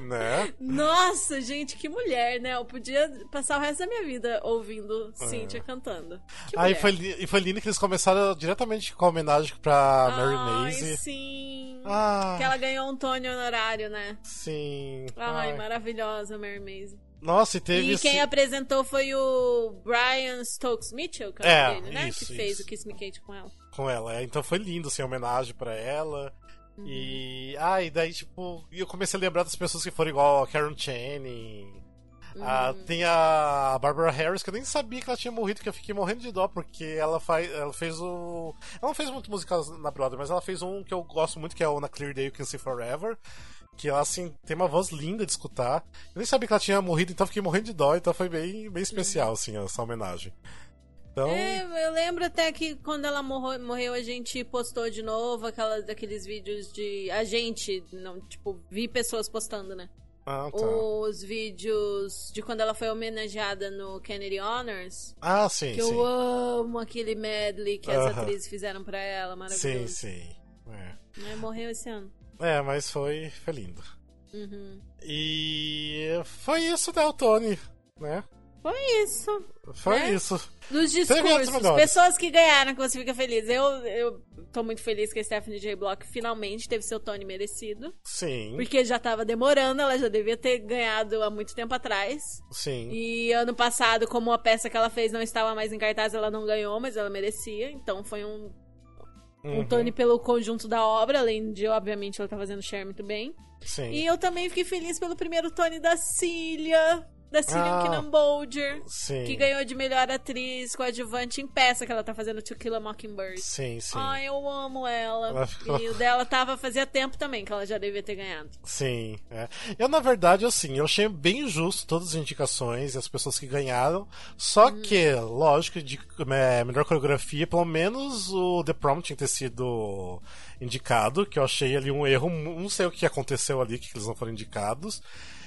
(laughs) né? Nossa, gente, que mulher, né? Eu podia passar o resto da minha vida ouvindo Cynthia cantando. Que. Ah, foi, li- e foi lindo que eles começaram diretamente com a homenagem pra Mary Ai, Maisie. sim. Ah, Que ela ganhou um Tony honorário, né? sim. Ai, Ai. maravilhosa, Mary Maisie. Nossa, e teve. E esse- quem apresentou foi o Brian Stokes Mitchell, que é o É, dele, né? isso, que fez isso. o Kiss Me Kate com ela. com ela. é. Então foi lindo, assim, a homenagem pra ela. Uhum. E. Ah, e daí, tipo, eu comecei a lembrar das pessoas que foram igual a Karen Channing. Ah, Uhum. tem a Barbara Harris, que eu nem sabia que ela tinha morrido, que eu fiquei morrendo de dó, porque ela, faz, ela fez o. Ela não fez muito musical na Broadway, mas ela fez um que eu gosto muito, que é o Na Clear Day You Can See Forever. Que ela, assim, tem uma voz linda de escutar. Eu nem sabia que ela tinha morrido, então eu fiquei morrendo de dó, então foi bem, bem especial, assim, essa homenagem. Então. É, eu lembro até que quando ela morreu, morreu, a gente postou de novo aquelas, aqueles vídeos de. A gente, não, tipo, vi pessoas postando, né? Ah, tá. Os vídeos de quando ela foi homenageada no Kennedy Honors. Ah, sim, Que sim. eu amo aquele medley que as Aham. atrizes fizeram pra ela, Sim, maravilhoso. sim. É. Né, Morreu esse ano. É, mas foi, foi lindo. Uhum. E foi isso, né, o Tony, né? Foi isso. Foi Né? isso. Dos discursos, pessoas que ganharam, que você fica feliz. Eu, eu tô muito feliz que a Stephanie J. Block finalmente teve seu Tony merecido. Sim, Porque já tava demorando, ela já devia ter ganhado há muito tempo atrás. sim. E ano passado, como a peça que ela fez não estava mais em cartaz, ela não ganhou, mas ela merecia. Então foi um, um Uhum, Tony pelo conjunto da obra, além de, obviamente, ela tá fazendo share muito bem. Sim. E eu também fiquei feliz pelo primeiro Tony da Cília, da Cillian Ah. Keenan Bolger. Sim. Que ganhou de melhor atriz coadjuvante em peça que ela tá fazendo To Kill a Mockingbird. Sim, sim. Ai, eu amo ela. Ela ficou- E o dela tava fazia tempo também, que ela já devia ter ganhado. Sim, é. Eu, na verdade, assim, eu achei bem justo todas as indicações e as pessoas que ganharam. Só Hum. que, lógico, de é, melhor coreografia, pelo menos o The Prom tinha ter sido indicado, que eu achei ali um erro. Não sei o que aconteceu ali, que eles não foram indicados.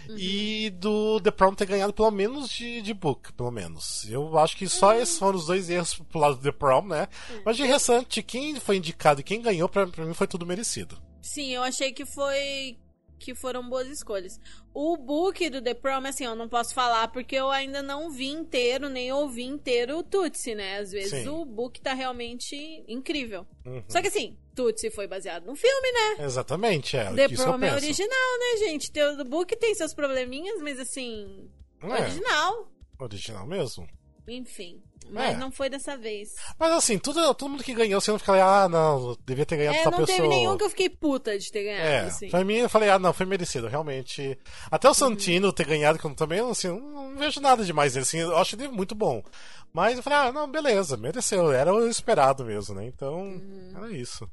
Uhum. E do The Prom ter ganhado pelo menos de, de book, pelo menos. Eu acho que só Uhum. esses foram os dois erros pro lado do The Prom, né? Mas de restante, quem foi indicado e quem ganhou, pra, pra mim foi tudo merecido. Sim, eu achei que foi. que foram boas escolhas. O book do The Prom, assim, eu não posso falar porque eu ainda não vi inteiro, nem ouvi inteiro o Tutsi, né? Às vezes Sim. o book tá realmente incrível. Uhum. Só que assim, Tutsi foi baseado num filme, né? Exatamente, é. The Prom é original, né, gente? O book tem seus probleminhas, mas assim. É, Original. original mesmo. Enfim. Mas É. não foi dessa vez. Mas assim, tudo, todo mundo que ganhou, você não fica ali, ah, não, devia ter ganhado É, essa não pessoa. teve nenhum que eu fiquei puta de ter ganhado, É, assim. pra mim eu falei, ah, não, foi merecido, realmente. Até o Santino ter ganhado, que eu também, assim, não, não vejo nada demais dele, assim, eu acho ele muito bom. Mas eu falei, ah, não, beleza, mereceu, era o esperado mesmo, né? Então, Uhum. era isso.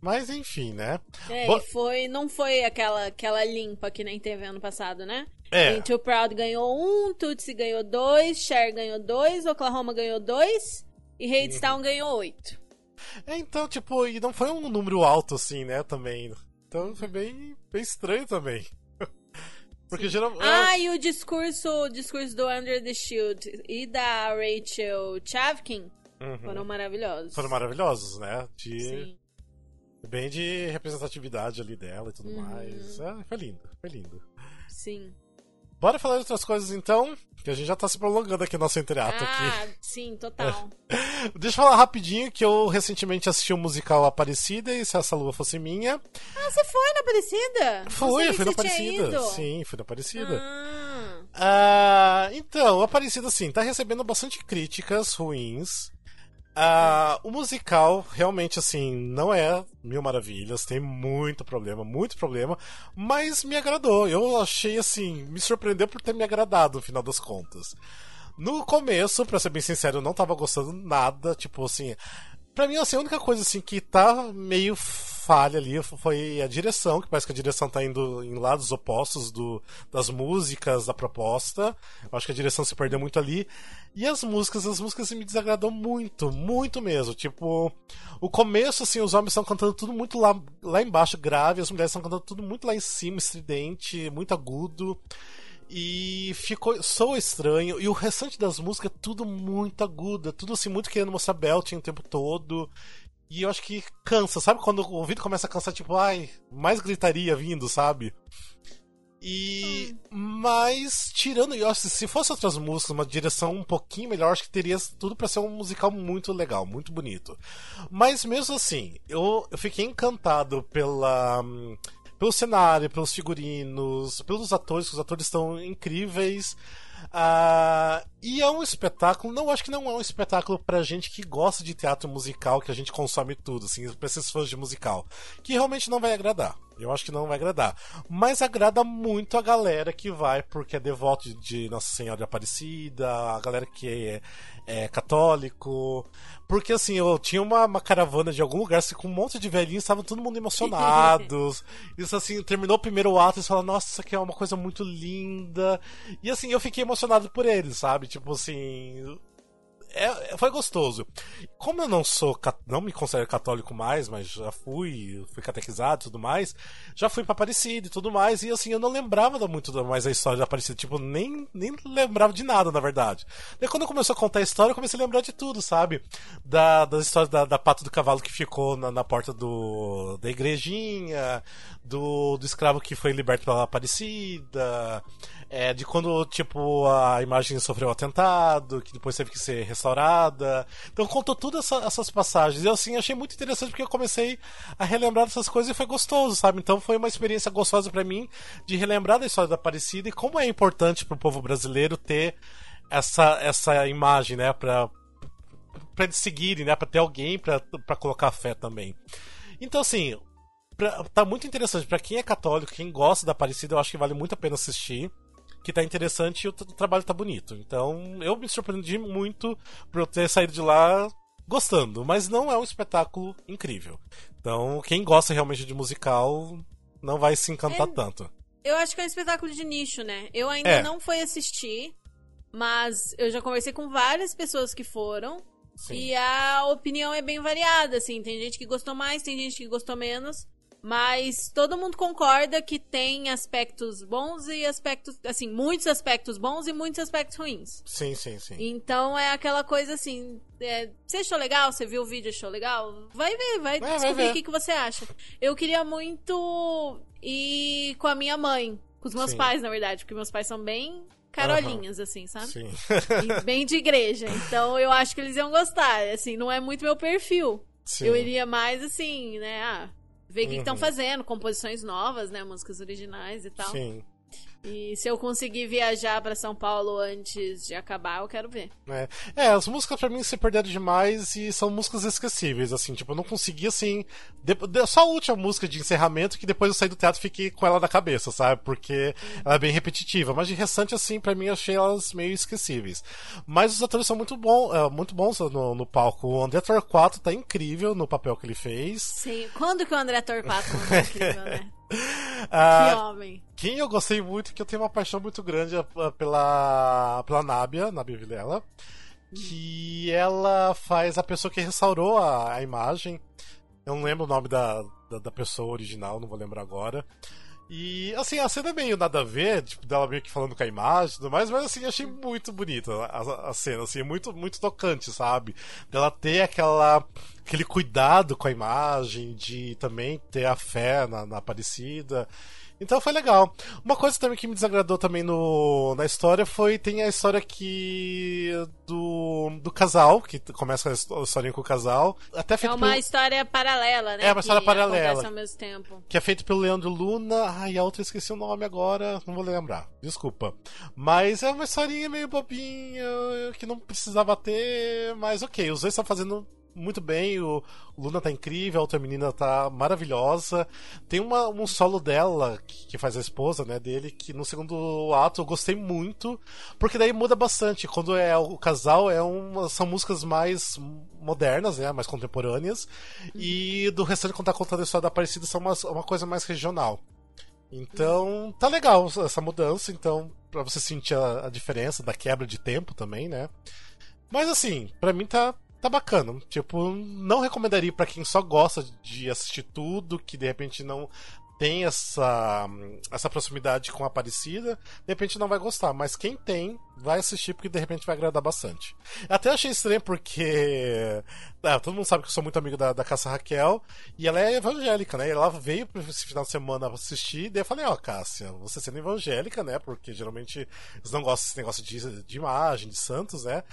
Mas enfim, né? É, Bo- e foi, não foi aquela, aquela limpa que nem teve ano passado, né? É. Too Proud ganhou um, Tutsi ganhou dois, Cher ganhou dois, Oklahoma ganhou dois e Uhum. Hadestown ganhou oito. É, então, tipo, e não foi um número alto, assim, né, também. Então foi bem, bem estranho também. (laughs) Porque geralmente. Ah, e o discurso, o discurso do Under the Shield e da Rachel Chavkin Uhum. foram maravilhosos. Foram maravilhosos, né? De, Sim. Bem de representatividade ali dela e tudo Uhum. mais. Ah, foi lindo, foi lindo. Sim. Bora falar de outras coisas então, que a gente já tá se prolongando aqui nosso entreato Ah, aqui. sim, total. (laughs) Deixa eu falar rapidinho que eu recentemente assisti o musical Aparecida e Se Essa Lua Fosse Minha. Ah, você foi na Aparecida? Fui, fui na Aparecida. Sim, fui na Aparecida. Ah, Ah, então, Aparecida, assim, tá recebendo bastante críticas ruins. Ah, o musical, realmente, assim, não é mil maravilhas, tem muito problema, muito problema, mas me agradou. Eu achei, assim, me surpreendeu por ter me agradado, no final das contas. No começo, pra ser bem sincero, eu não tava gostando nada, tipo assim. Pra mim, assim, a única coisa assim que tá meio falha ali foi a direção, que parece que a direção tá indo em lados opostos do, das músicas, da proposta. Eu acho que a direção se perdeu muito ali. E as músicas, as músicas me desagradou muito, muito mesmo. Tipo, o começo, assim, os homens estão cantando tudo muito lá, lá embaixo, grave, as mulheres estão cantando tudo muito lá em cima, estridente, muito agudo. E ficou sou estranho. E o restante das músicas é tudo muito aguda, tudo assim, muito querendo mostrar belting o tempo todo. E eu acho que cansa, sabe? Quando o ouvido começa a cansar, tipo, ai, mais gritaria vindo, sabe? E. Hum. Mas, tirando. Eu acho que se fosse outras músicas, uma direção um pouquinho melhor, acho que teria tudo para ser um musical muito legal, muito bonito. Mas mesmo assim, eu, eu fiquei encantado pela. Pelo cenário, pelos figurinos, pelos atores, os atores estão incríveis. Uh, e é um espetáculo, não acho que não é um espetáculo pra gente que gosta de teatro musical, que a gente consome tudo, assim, pra esses fãs de musical, que realmente não vai agradar. Eu acho que não vai agradar. Mas agrada muito a galera que vai porque é devoto de Nossa Senhora de Aparecida, a galera que é, é católico. Porque assim, eu tinha uma, uma, caravana de algum lugar assim, com um monte de velhinhos, estavam todo mundo emocionados. (laughs) Isso assim, terminou o primeiro ato e falaram, nossa, isso aqui é uma coisa muito linda. E assim, eu fiquei emocionado por eles, sabe? Tipo assim, é, foi gostoso. Como eu não sou, não me considero católico mais, mas já fui, fui catequizado e tudo mais, já fui pra Aparecida e tudo mais, e assim, eu não lembrava muito mais da história da Aparecida, tipo, nem, nem lembrava de nada, na verdade. Daí quando começou a contar a história, eu comecei a lembrar de tudo, sabe? Da, das histórias da, da pata do cavalo que ficou na, na porta do, da igrejinha, do, do escravo que foi liberto pela Aparecida, é, de quando, tipo, a imagem sofreu um atentado, que depois teve que ser restaurada. Então contou todas essa, essas passagens. E assim, achei muito interessante porque eu comecei a relembrar dessas coisas e foi gostoso, sabe? Então foi uma experiência gostosa para mim de relembrar da história da Aparecida e como é importante pro povo brasileiro ter essa, essa imagem, né? Pra, pra eles seguirem, né? Pra ter alguém pra, pra colocar fé também. Então, assim, pra, tá muito interessante. para quem é católico, quem gosta da Aparecida, eu acho que vale muito a pena assistir que tá interessante e o, o trabalho tá bonito. Então, eu me surpreendi muito por eu ter saído de lá gostando, mas não é um espetáculo incrível. Então, quem gosta realmente de musical não vai se encantar é, tanto. Eu acho que é um espetáculo de nicho, né? Eu ainda é. não fui assistir, mas eu já conversei com várias pessoas que foram. Sim. E a opinião é bem variada, assim. Tem gente que gostou mais, tem gente que gostou menos. Mas todo mundo concorda que tem aspectos bons e aspectos, assim, muitos aspectos bons e muitos aspectos ruins. Sim, sim, sim. Então é aquela coisa assim: é, você achou legal? Você viu o vídeo achou legal? Vai ver, vai, vai descobrir vai o que, que você acha. Eu queria muito ir com a minha mãe, com os meus sim. pais, na verdade, porque meus pais são bem carolinhas, uhum. assim, sabe? Sim. (laughs) bem de igreja. Então eu acho que eles iam gostar. Assim, não é muito meu perfil. Sim. Eu iria mais assim, né? Ah, ver o que estão uhum. fazendo, composições novas, né? Músicas originais e tal. Sim. E se eu conseguir viajar para São Paulo antes de acabar, eu quero ver. É, é as músicas para mim se perderam demais e são músicas esquecíveis, assim, tipo, eu não consegui, assim. De, só a última música de encerramento que depois eu saí do teatro e fiquei com ela na cabeça, sabe? Porque ela é bem repetitiva. Mas de restante, assim, para mim eu achei elas meio esquecíveis. Mas os atores são muito, bom, é, muito bons no, no palco. O André Torquato tá incrível no papel que ele fez. Sim, quando que o André Torquato (laughs) tá incrível, né? Ah, que homem. Quem eu gostei muito, que eu tenho uma paixão muito grande é, é pela, pela Nábia, Nábia Vilela. Que ela faz a pessoa que restaurou a, a imagem. Eu não lembro o nome da, da, da, pessoa original, não vou lembrar agora. E, assim, a cena é meio nada a ver, tipo, dela meio que falando com a imagem e tudo mais, mas, assim, achei muito bonita a, a cena, assim, muito, muito tocante, sabe? Dela ter aquela, aquele cuidado com a imagem, de também ter a fé na, na Aparecida. Então foi legal. Uma coisa também que me desagradou também no, na história foi tem a história que do, do casal, que começa a história com o casal. Até feito é uma pelo... história paralela, né? É uma história que paralela. ao mesmo tempo. Que é feito pelo Leandro Luna. Ai, a outra eu esqueci o nome agora, não vou lembrar. Desculpa. Mas é uma historinha meio bobinha, que não precisava ter, mas ok, os dois estão fazendo muito bem, o, Luna tá incrível, a outra menina tá maravilhosa. Tem uma, um solo dela, que, que, faz a esposa, né, dele, que no segundo ato eu gostei muito, porque daí muda bastante. Quando é o casal, é uma, são músicas mais modernas, né, mais contemporâneas, e do restante, quando tá contando a história da Aparecida, são uma, uma coisa mais regional. Então, tá legal essa mudança, então, para você sentir a, a diferença da quebra de tempo também, né? Mas assim, para mim tá, tá bacana. Tipo, não recomendaria para quem só gosta de assistir tudo, que de repente não tem essa, essa proximidade com a Aparecida, de repente não vai gostar, mas quem tem, vai assistir porque de repente vai agradar bastante. Até achei estranho porque. É, todo mundo sabe que eu sou muito amigo da, da Cássia Raquel, e ela é evangélica, né? E ela veio esse final de semana assistir, e daí eu falei, ó, oh, Cássia, você sendo evangélica, né? Porque geralmente eles não gostam desse negócio de, de imagem, de santos, né?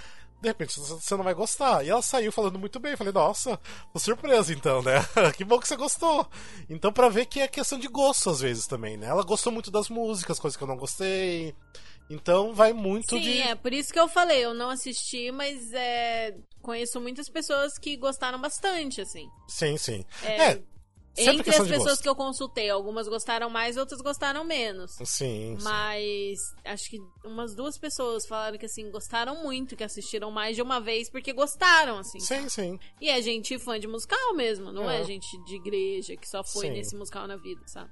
De repente você não vai gostar. E ela saiu falando muito bem. Falei, nossa, tô surpresa então, né? (laughs) que bom que você gostou. Então, para ver que é questão de gosto às vezes também, né? Ela gostou muito das músicas, coisas que eu não gostei. Então vai muito Sim, de. Sim, é por isso que eu falei, eu não assisti, mas é, conheço muitas pessoas que gostaram bastante, assim. Sim, sim. É, é entre as pessoas que eu consultei, algumas gostaram mais, outras gostaram menos. Sim. Mas sim. acho que umas duas pessoas falaram que assim gostaram muito, que assistiram mais de uma vez porque gostaram, assim. Sim, sim. E é gente fã de musical mesmo, não é, é gente de igreja que só foi sim. nesse musical na vida, sabe?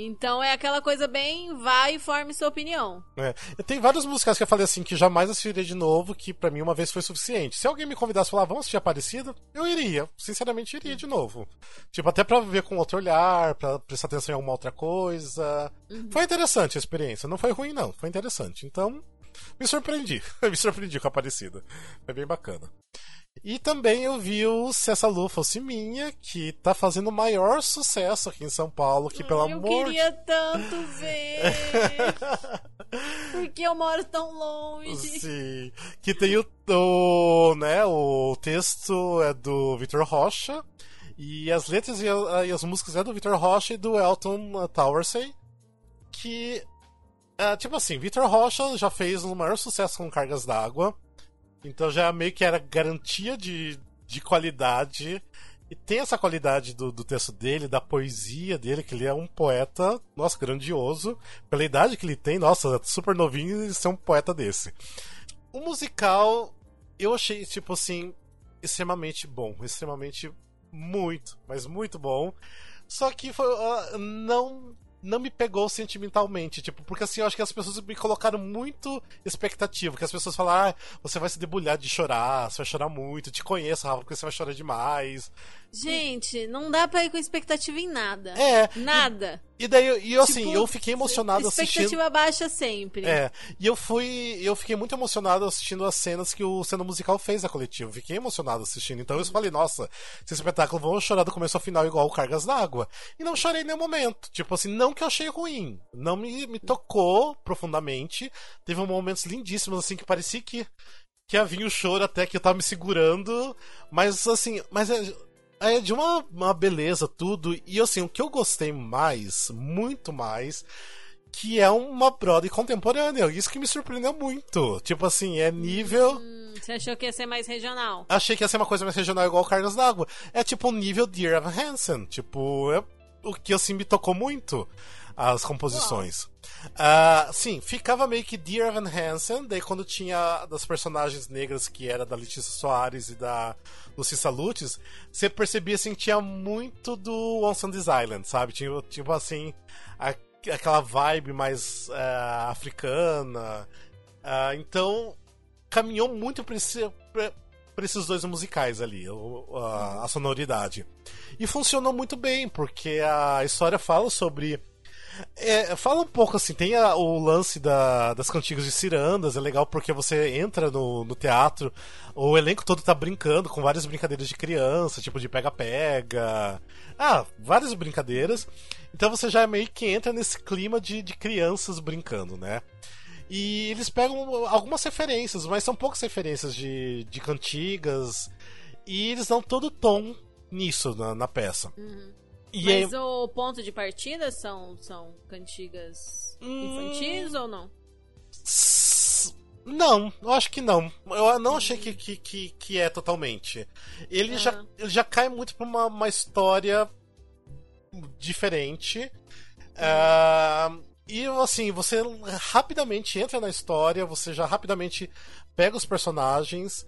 Então é aquela coisa bem vai e forme sua opinião. É. Tem vários musicais que eu falei assim que jamais assistiria de novo, que para mim uma vez foi suficiente. Se alguém me convidasse e falar, vamos assistir Aparecida, eu iria. Sinceramente, iria de novo. Tipo, até pra ver com outro olhar, pra prestar atenção em alguma outra coisa. Uhum. Foi interessante a experiência. Não foi ruim, não. Foi interessante. Então, me surpreendi. (laughs) me surpreendi com a Aparecida. Foi bem bacana. E também eu vi o Se Essa Lu Fosse Minha, que tá fazendo o maior sucesso aqui em São Paulo, que pelo eu amor... Eu queria tanto ver! (laughs) Porque eu moro tão longe. Sim. Que tem o, o, né, o texto é do Vitor Rocha, e as letras e, a, e, as músicas é do Vitor Rocha e do Elton Towersey, que... É, tipo assim, Vitor Rocha já fez o maior sucesso com Cargas d'Água, então já meio que era garantia de, de qualidade. E tem essa qualidade do, do texto dele, da poesia dele, que ele é um poeta, nossa, grandioso. Pela idade que ele tem, nossa, super novinho e ser um poeta desse. O musical, eu achei, tipo assim, extremamente bom. Extremamente muito, mas muito bom. Só que foi, uh, não não me pegou sentimentalmente, tipo, porque assim, eu acho que as pessoas me colocaram muito expectativa, que as pessoas falaram, ah, você vai se debulhar de chorar, você vai chorar muito, te conheço, Rafa, porque você vai chorar demais. Gente, não dá pra ir com expectativa em nada. É. Nada. E daí, e eu, assim, tipo, eu fiquei emocionado expectativa assistindo. Expectativa baixa sempre. É. E eu fui. Eu fiquei muito emocionado assistindo as cenas que o cena musical fez na coletiva. Fiquei emocionado assistindo. Então eu falei, nossa, esse espetáculo vão chorar do começo ao final igual o Cargas d'Água. E não chorei em nenhum momento. Tipo assim, não que eu achei ruim. Não me, me tocou profundamente. Teve momentos lindíssimos, assim, que parecia que. Que havia o choro até que eu tava me segurando. Mas assim, mas é é de uma, uma beleza tudo. E assim, o que eu gostei mais, muito mais, que é uma Broadway contemporânea. Isso que me surpreendeu muito. Tipo assim, é nível. Hum, você achou que ia ser mais regional? Achei que ia ser uma coisa mais regional igual o Carlos d'Água. É tipo o nível Dear Evan Hansen. Tipo, é o que assim me tocou muito as composições. Uh, sim, ficava meio que Dear Evan Hansen, daí quando tinha das personagens negras que era da Letícia Soares e da Lucissa Lutz, você percebia assim que tinha muito do Once on This Island, sabe? Tinha tipo assim, a, aquela vibe mais uh, africana. Uh, então, caminhou muito esse, pra, esses dois musicais ali, a, a sonoridade. E funcionou muito bem, porque a história fala sobre é, fala um pouco assim, tem a, o lance da, das cantigas de cirandas, é legal porque você entra no, no teatro, o elenco todo tá brincando com várias brincadeiras de criança, tipo de pega-pega. Ah, várias brincadeiras. Então você já meio que entra nesse clima de, de crianças brincando, né? E eles pegam algumas referências, mas são poucas referências de, de cantigas. E eles dão todo o tom nisso na, na peça. Uhum. E Mas aí... o ponto de partida são, são cantigas hum... infantis ou não? Não, eu acho que não. Eu não achei que, que, que, que é totalmente. Ele, uhum. já, ele já cai muito pra uma, uma história diferente. Uhum. Uh, e assim, você rapidamente entra na história, você já rapidamente pega os personagens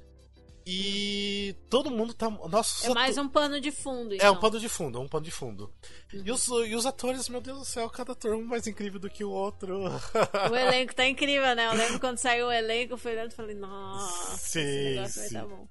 e todo mundo tá. Nossa, é mais um pano de fundo. Então. É um então. pano de fundo, é um pano de fundo. Uhum. E, os, e os atores, meu Deus do céu, cada ator um mais incrível do que o outro. O elenco (laughs) tá incrível, né? Eu lembro quando saiu o elenco, olhando e falei, nossa, sim, esse negócio sim. vai tá bom.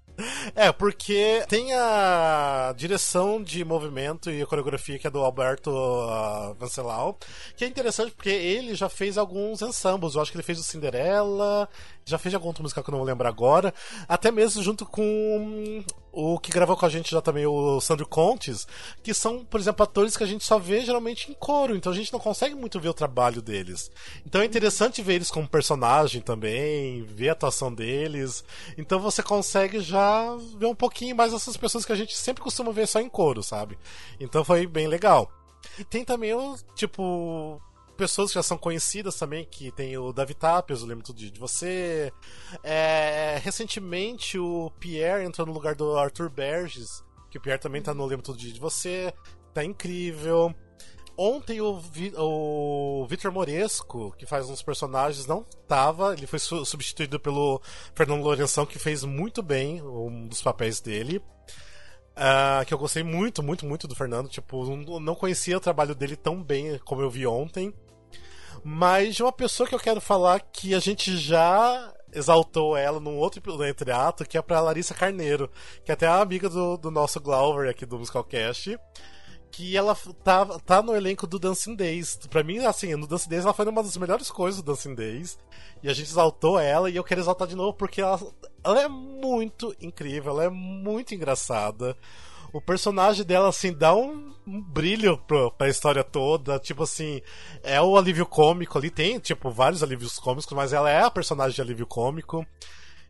É, porque tem a direção de movimento e coreografia que é do Alberto uh, Vancelau, que é interessante porque ele já fez alguns ensembles. Eu acho que ele fez o Cinderela, já fez algum outro musical que eu não vou lembrar agora, até mesmo junto com o que gravou com a gente já também, o Sandro Contes, que são, por exemplo, atores que a gente só vê geralmente em coro, então a gente não consegue muito ver o trabalho deles. Então é interessante ver eles como personagem também, ver a atuação deles. Então você consegue já ver um pouquinho mais dessas pessoas que a gente sempre costuma ver só em coro, sabe? Então foi bem legal. E tem também o, tipo, pessoas que já são conhecidas também, que tem o Davi Tapias, eu lembro tudo de você. É, recentemente o Pierre entrou no lugar do Arthur Berges, que o Pierre também tá no Lembro Todo Dia de Você. Tá incrível. Ontem o, Vi, o Vitor Moresco, que faz uns personagens, não tava. Ele foi su substituído pelo Fernando Lourenção, que fez muito bem um dos papéis dele. Uh, que eu gostei muito, muito, muito do Fernando. Tipo, não conhecia o trabalho dele tão bem como eu vi ontem. Mas uma pessoa que eu quero falar que a gente já exaltou ela num outro entreato, que é pra Larissa Carneiro, que é até amiga do, do nosso Glauber aqui do Musicalcast. Que ela tá, tá no elenco do Dancing Days. Pra mim, assim, no Dancing Days ela foi uma das melhores coisas do Dancing Days. E a gente exaltou ela e eu quero exaltar de novo porque ela, ela é muito incrível, ela é muito engraçada o personagem dela, assim, dá um, um brilho pro, pra história toda. Tipo assim, é o alívio cômico ali. Tem, tipo, vários alívios cômicos, mas ela é a personagem de alívio cômico.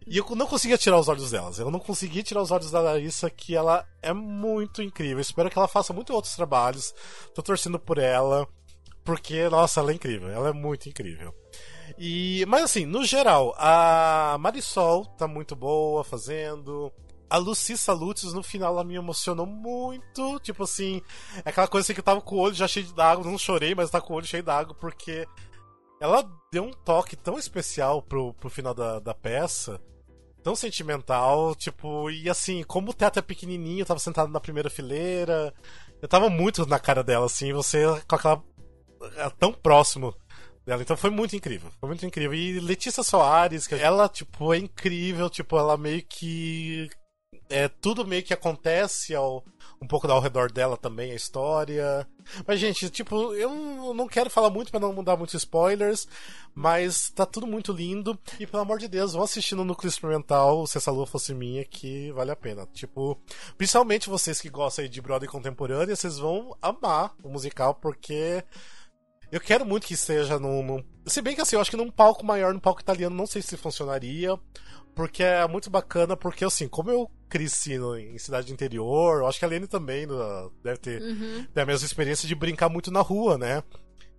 E eu não conseguia tirar os olhos delas. Eu não conseguia tirar os olhos da Larissa, que ela é muito incrível. Espero que ela faça muito outros trabalhos. Tô torcendo por ela. Porque, nossa, ela é incrível. Ela é muito incrível. E, mas assim, no geral, a Marisol tá muito boa fazendo. A Lucy Salutes, no final, ela me emocionou muito. Tipo assim, é aquela coisa assim que eu tava com o olho já cheio d'água. Não chorei, mas tá com o olho cheio d'água, porque ela deu um toque tão especial pro, pro final da, da peça. Tão sentimental, tipo, e assim, como o teatro é pequenininho, eu tava sentado na primeira fileira, eu tava muito na cara dela, assim, você com aquela. É, tão próximo dela. Então foi muito incrível. Foi muito incrível. E Letícia Soares, ela, tipo, é incrível. Tipo, ela meio que é, tudo meio que acontece ao, um pouco ao redor dela também, a história. Mas, gente, tipo, eu não quero falar muito para não dar muitos spoilers, mas tá tudo muito lindo. E pelo amor de Deus, vão assistindo no Núcleo Experimental Se Essa Lua Fosse Minha, que vale a pena. Tipo, principalmente vocês que gostam de Broadway contemporânea, vocês vão amar o musical, porque. Eu quero muito que seja num, num. Se bem que assim, eu acho que num palco maior, num palco italiano, não sei se funcionaria. Porque é muito bacana, porque assim, como eu cresci no, em cidade interior, eu acho que a Lene também no, deve ter, uhum. ter a mesma experiência de brincar muito na rua, né?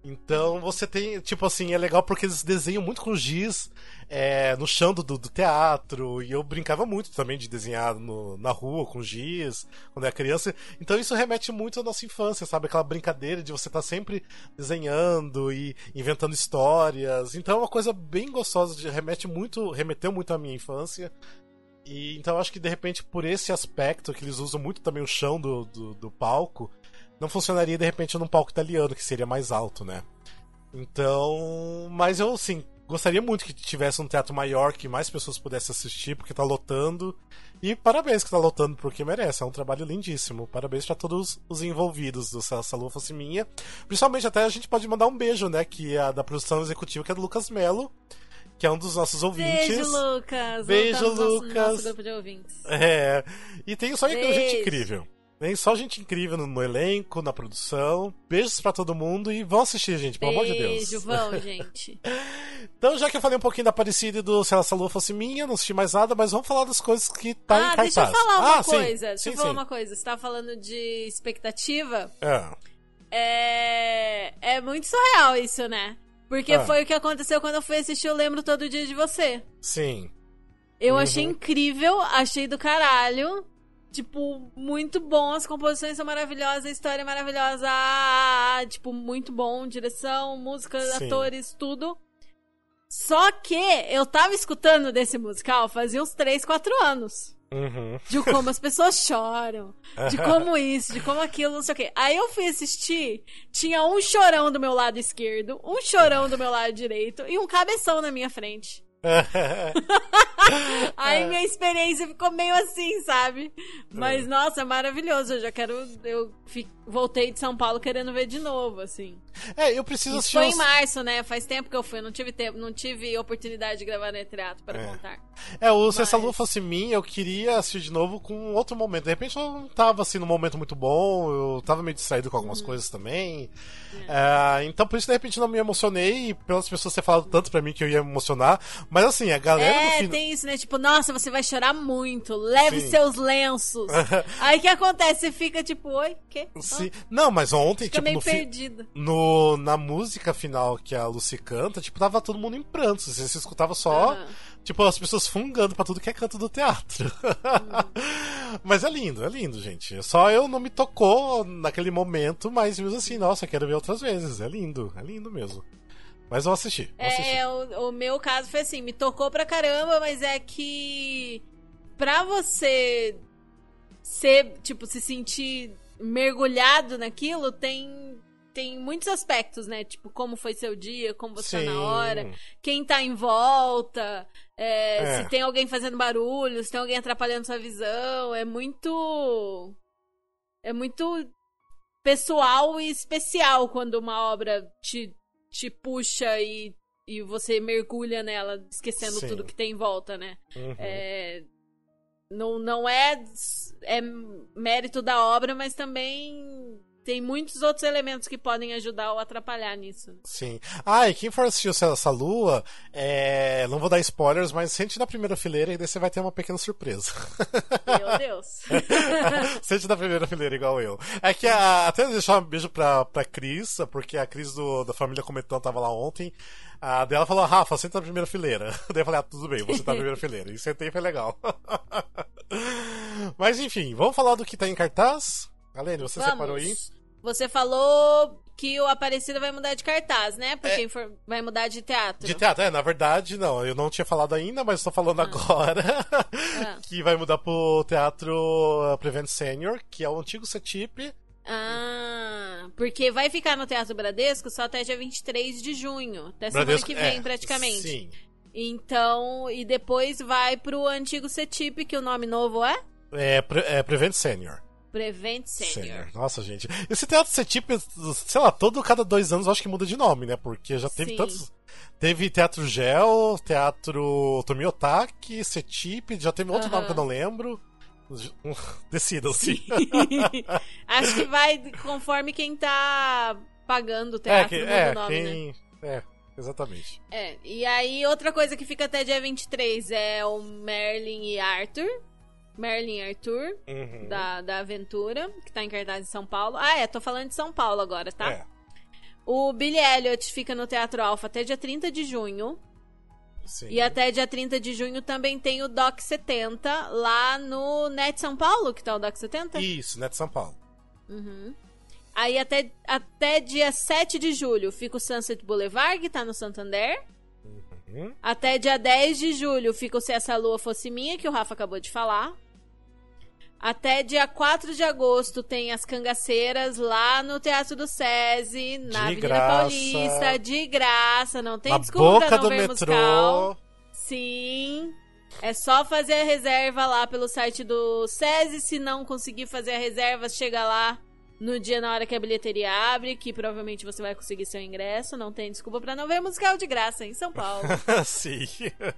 Então você tem, tipo assim, é legal porque eles desenham muito com giz é, no chão do, do, teatro. E eu brincava muito também de desenhar no, na rua com giz quando era criança. Então isso remete muito à nossa infância, sabe? Aquela brincadeira de você estar tá sempre desenhando e inventando histórias. Então é uma coisa bem gostosa, remete muito, remeteu muito à minha infância. E então acho que de repente por esse aspecto que eles usam muito também o chão do, do, do palco não funcionaria de repente num palco italiano, que seria mais alto, né? Então, mas eu assim, gostaria muito que tivesse um teatro maior, que mais pessoas pudessem assistir, porque tá lotando. E parabéns que tá lotando, porque merece, é um trabalho lindíssimo. Parabéns para todos os envolvidos do Se Essa Lua Fosse Minha. Principalmente até a gente pode mandar um beijo, né? Que é da produção executiva, que é do Lucas Melo que é um dos nossos ouvintes. Beijo, Lucas! Beijo, Lucas! Nosso, nosso grupo de ouvintes. É. E tem só Beijo. gente incrível. Tem só gente incrível no, no, elenco, na produção. Beijos para todo mundo e vão assistir, gente, pelo Beijo, amor de Deus. Beijo, vão, (laughs) gente. então, já que eu falei um pouquinho da Aparecida e do Se Essa Lua Fosse Minha, não assisti mais nada, mas vamos falar das coisas que tá ah, em cartaz. deixa eu falar uma ah, coisa. Sim, deixa sim, eu falar sim. uma coisa. Você tava falando de expectativa. É. É, é muito surreal isso, né? Porque Ah. foi o que aconteceu quando eu fui assistir Eu Lembro Todo Dia de Você. Sim. Eu Uhum. achei incrível, achei do caralho. Tipo, muito bom, as composições são maravilhosas, a história é maravilhosa, ah, tipo, muito bom, direção, música, Sim. atores, tudo. Só que eu tava escutando desse musical fazia uns 3, 4 anos. Uhum. De como as pessoas (laughs) choram, de como isso, de como aquilo, não sei o quê. Aí eu fui assistir, tinha um chorão do meu lado esquerdo, um chorão do meu lado direito e um cabeção na minha frente. (laughs) Aí minha experiência ficou meio assim, sabe? Mas, nossa, maravilhoso. Eu já quero. Eu voltei de São Paulo querendo ver de novo, assim. É, eu preciso Isso foi em março, né? Faz tempo que eu fui. Não tive tempo, não tive oportunidade de gravar no teatro para é. contar. É, o Se Essa Lua Fosse Mim, eu queria assistir de novo com outro momento. De repente eu não tava assim num momento muito bom, eu tava meio distraído com algumas uhum. coisas também. É. É, então por isso de repente não me emocionei, pelas pessoas terem falado tanto pra mim que eu ia me emocionar. Mas assim, a galera. É, tem isso, né? Tipo, nossa, você vai chorar muito, leve Sim. seus lenços. (laughs) Aí o que acontece? Você fica tipo, oi, quê? Sim. Não, mas ontem, fica tipo, meio no, perdido. no Na música final que a Lucy canta, tipo, tava todo mundo em prantos. Você, você escutava só, uhum. tipo, as pessoas fungando pra tudo que é canto do teatro. Uhum. (laughs) mas é lindo, é lindo, gente. Só eu não me tocou naquele momento, mas mesmo assim, nossa, quero ver outras vezes. É lindo, é lindo mesmo. Mas vou assistir. Vou assistir. É, o, o, meu caso foi assim, me tocou pra caramba, mas é que pra você ser, tipo, se sentir mergulhado naquilo, tem tem muitos aspectos, né? Tipo, como foi seu dia, como você Sim. tá na hora, quem tá em volta, é, é. se tem alguém fazendo barulho, se tem alguém atrapalhando sua visão. É muito. É muito pessoal e especial quando uma obra te, te puxa e, e você mergulha nela, esquecendo Sim. tudo que tem em volta, né? Uhum. É, não, não é, é mérito da obra, mas também tem muitos outros elementos que podem ajudar ou atrapalhar nisso. Sim. Ah, e quem for assistir essa lua, é... não vou dar spoilers, mas sente na primeira fileira e daí você vai ter uma pequena surpresa. Meu Deus. (laughs) sente na primeira fileira, igual eu. É que a... até deixar um beijo pra, pra Cris, porque a Cris do, da família comentando tava lá ontem. A dela falou, Rafa, senta na primeira fileira. (laughs) Daí eu falei, ah, tudo bem, vou sentar na primeira fileira. E sentei e foi legal. (laughs) Mas enfim, vamos falar do que tá em cartaz? Alene, você Vamos. separou aí? Você falou que o Aparecida vai mudar de cartaz, né? Porque é... vai mudar de teatro. De teatro, é, na verdade, não. Eu não tinha falado ainda, mas estou falando ah. agora. (laughs) Ah. que vai mudar pro Teatro Prevent Senior, que é o antigo CETIP. Ah, porque vai ficar no Teatro Bradesco só até dia 23 de junho. Até Bradesco, semana que vem, é, praticamente. Sim. Então, e depois vai pro antigo CETIP, que o nome novo é? É, é Prevent Senior. Prevent Senior. Nossa, gente. Esse teatro CETIP, sei lá, todo cada dois anos acho que muda de nome, né? Porque já teve Sim. tantos. Teve Teatro Gel, Teatro Tomiotaki, CETIP, já teve outro nome que eu não lembro. (laughs) Decidam-se. (laughs) acho que vai conforme quem tá pagando o teatro é, que, é, nome, quem... né? É, exatamente. É, e aí outra coisa que fica até dia 23 é o Merlin e Arthur. Merlin Arthur, uhum. da, da Aventura, que tá em cartaz em São Paulo. Ah, é, tô falando de São Paulo agora, tá? É. O Billy Elliot fica no Teatro Alfa até dia 30 de junho. Sim. E até dia 30 de junho também tem o Doc 70 lá no Net São Paulo, que tá o Doc 70? Isso, Net São Paulo. Uhum. Aí até, até dia 7 de julho fica o Sunset Boulevard, que tá no Santander. Uhum. Até dia 10 de julho fica o Se Essa Lua Fosse Minha, que o Rafa acabou de falar. Até dia 4 de agosto tem as cangaceiras lá no Teatro do SESI, na de Avenida graça. Paulista, de graça. Não tem na desculpa pra não ver metrô. musical. Sim. É só fazer a reserva lá pelo site do SESI. Se não conseguir fazer a reserva, chega lá no dia na hora que a bilheteria abre, que provavelmente você vai conseguir seu ingresso, não tem desculpa para não ver musical de graça em São Paulo. (laughs) Sim.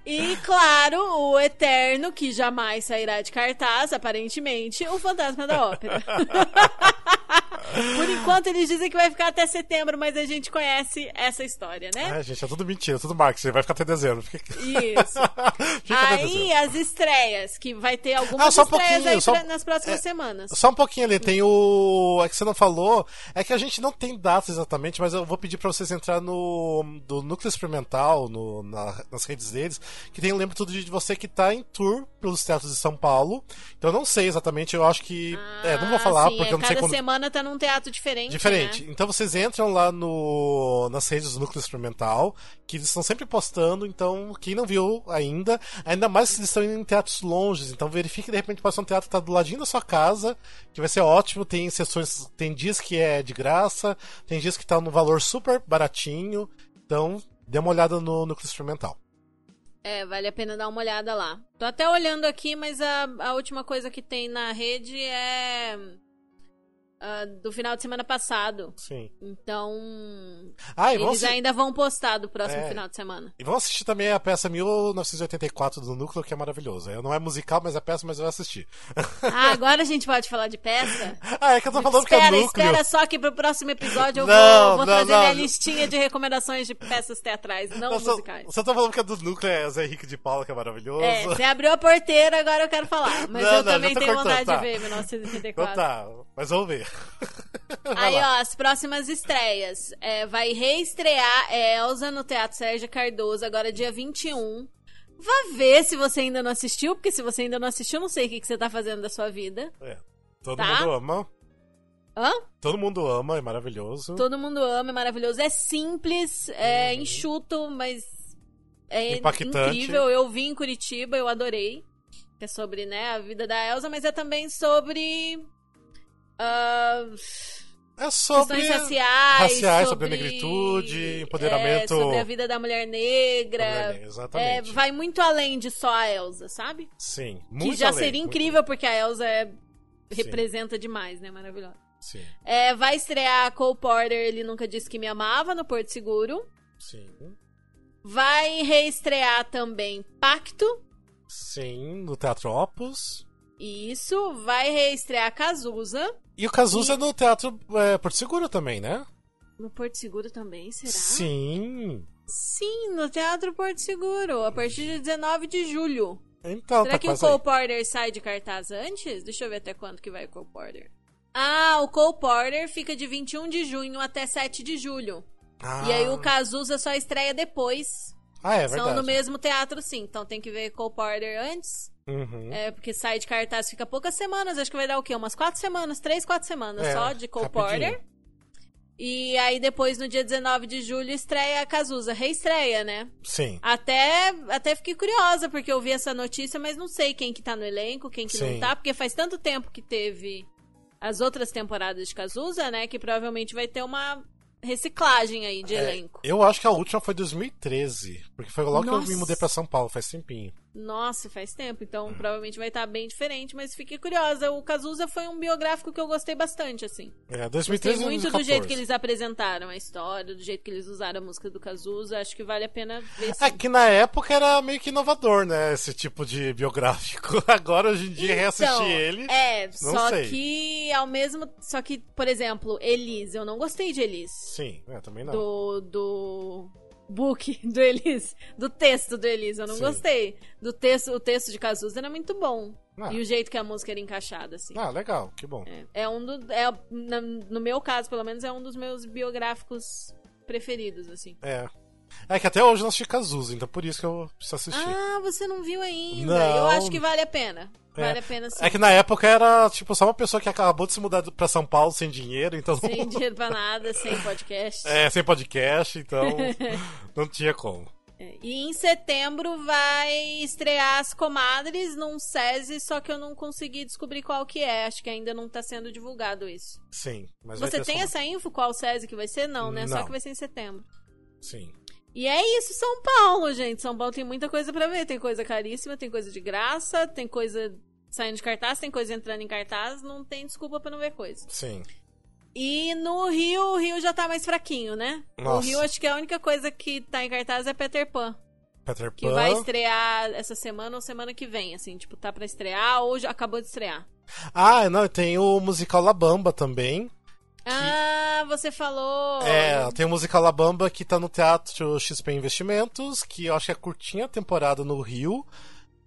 E claro, o Eterno, que jamais sairá de cartaz, aparentemente, o Fantasma da Ópera. (laughs) Por enquanto eles dizem que vai ficar até setembro, mas a gente conhece essa história, né? É, gente, é tudo mentira, tudo marketing, vai ficar até dezembro. Isso. (laughs) aí as estreias, que vai ter algumas ah, um estreias aí só, nas próximas é, semanas. Só um pouquinho ali, tem o que você não falou é que a gente não tem datas exatamente, mas eu vou pedir para vocês entrar no do Núcleo Experimental, no, na, nas redes deles, que tem um lembro tudo de você que tá em tour pelos teatros de São Paulo. Então eu não sei exatamente, eu acho que. Ah, é, não vou falar, sim, porque é, eu não sei quando. Semana tá num teatro diferente. Diferente. Né? Então vocês entram lá no, nas redes do Núcleo Experimental, que eles estão sempre postando, então quem não viu ainda, ainda mais se eles estão em teatros longes, então verifique de repente pode ser um teatro que tá do ladinho da sua casa, que vai ser ótimo, tem sessões tem dias que é de graça, tem dias que tá no valor super baratinho. Então, dê uma olhada no núcleo experimental. É, vale a pena dar uma olhada lá. Tô até olhando aqui, mas a, a última coisa que tem na rede é uh, do final de semana passado. Sim. Então. Ah, eles vamos, ainda vão postar do próximo É. final de semana. e vamos assistir também a peça 1984 do Núcleo, que é maravilhoso. É, Não é musical, mas é peça, mas eu vou assistir. Ah, (laughs) agora a gente pode falar de peça? Ah, é que eu tô falando que é espera, Núcleo. espera só que pro próximo episódio eu Não, vou, vou não, trazer não. minha listinha de recomendações de peças teatrais, não só, musicais. só tô falando que é do Núcleo, é Zé Henrique de Paula, que é maravilhoso. É, você abriu a porteira, agora eu quero falar. Mas Não, eu não, também tenho cortando, vontade tá. de ver Então 1984. tá, mas vamos ver. Aí, ó, as próximas estreias. É, vai reestrear Elsa no Teatro Sérgio Cardoso, agora dia 21. Vá ver se você ainda não assistiu, porque se você ainda não assistiu, não sei o que, que você tá fazendo da sua vida. É, todo Tá. mundo ama. Hã? Todo mundo ama, é maravilhoso. Todo mundo ama, é maravilhoso. É simples, é enxuto, mas é Uhum. Impactante. incrível. Eu vi em Curitiba, eu adorei. Que é sobre, né, a vida da Elsa, mas é também sobre. Ah, É sobre. questões raciais, raciais, sobre negritude, empoderamento- é, sobre a vida da mulher negra. É, Exatamente. vai muito além de só a Elsa, sabe? Sim, que muito já além, seria muito- incrível, porque a Elsa é- representa demais, né? Maravilhosa. Sim, É, vai estrear a Cole Porter, ele nunca disse que me amava, no Porto Seguro. sim. Vai reestrear também Pacto. Sim, no Teatro Opus. Isso. Vai reestrear Cazuza. E o Cazuza no Teatro é, Porto Seguro também, né? No Porto Seguro também, será? Sim. Sim, no Teatro Porto Seguro, a partir de 19 de julho. Então, Será tá que o Cole aí. Porter sai de cartaz antes? Deixa eu ver até quando que vai o Cole Porter. Ah, o Cole Porter fica de 21 de junho até 7 de julho. Ah, E aí o Cazuza só estreia depois. Ah, é São verdade. no mesmo teatro, sim. Então tem que ver Cole Porter antes. Uhum. É, porque sai de cartaz fica poucas semanas. Acho que vai dar o quê? Umas quatro semanas, três, quatro semanas É, só de Cole rapidinho. Porter. E aí depois, no dia 19 de julho, estreia a Cazuza. Reestreia, né? Sim. Até, até fiquei curiosa, porque eu vi essa notícia, mas não sei quem que tá no elenco, quem que Sim. não tá, porque faz tanto tempo que teve as outras temporadas de Cazuza, né? Que provavelmente vai ter uma reciclagem aí de É, elenco. eu acho que a última foi 2013. Porque foi logo que eu Nossa. me mudei pra São Paulo, faz tempinho. Nossa, faz tempo, então provavelmente vai estar bem diferente, mas fiquei curiosa. O Cazuza foi um biográfico que eu gostei bastante, assim. É, Gostei 2013 e muito do 2014. jeito que eles apresentaram a história, do jeito que eles usaram a música do Cazuza. Acho que vale a pena ver sim. É que na época era meio que inovador, né? Esse tipo de biográfico. (laughs) Agora, hoje em dia, reassistir Então, ele. É, não só sei. que ao mesmo. Só que, por exemplo, Elise, eu não gostei de Elise. Sim, é, também não. Do. do book (laughs) do Elise. Do texto do Elise, eu não Sim. gostei. Do texto, o texto de Cazuza era muito bom. Ah. E o jeito que a música era encaixada, assim. Ah, legal, que bom. É, é um do. É, no meu caso, pelo menos, é um dos meus biográficos preferidos, assim. É. É que até hoje não assisti Cazuza, então por isso que eu preciso assistir. Ah, você não viu ainda. Não. Eu acho que vale a pena. É. Vale a pena sim. É que na época era, tipo, só uma pessoa que acabou de se mudar pra São Paulo sem dinheiro, então. Sem dinheiro pra nada, sem podcast. (laughs) É, sem podcast, então. (laughs) não tinha como. É, E em setembro vai estrear As Comadres num SESI, só que eu não consegui descobrir qual que é. Acho que ainda não tá sendo divulgado isso. Sim. Mas Você tem só- essa info qual SESI que vai ser? Não, né? Só Não. que vai ser em setembro. Sim. E é isso, São Paulo, gente. São Paulo tem muita coisa pra ver. Tem coisa caríssima, tem coisa de graça, tem coisa saindo de cartaz, tem coisa entrando em cartaz. Não tem desculpa pra não ver coisa. Sim. E no Rio, o Rio já tá mais fraquinho, né? O Nossa. Rio, acho que a única coisa que tá em cartaz é Peter Pan. Peter Que Pan. vai estrear essa semana ou semana que vem, assim, tipo, tá pra estrear ou já acabou de estrear. Ah, não, tem o musical La Bamba também. Ah, você falou! É, tem o musical La Bamba que tá no Teatro XP Investimentos, que eu acho que é curtinha temporada no Rio.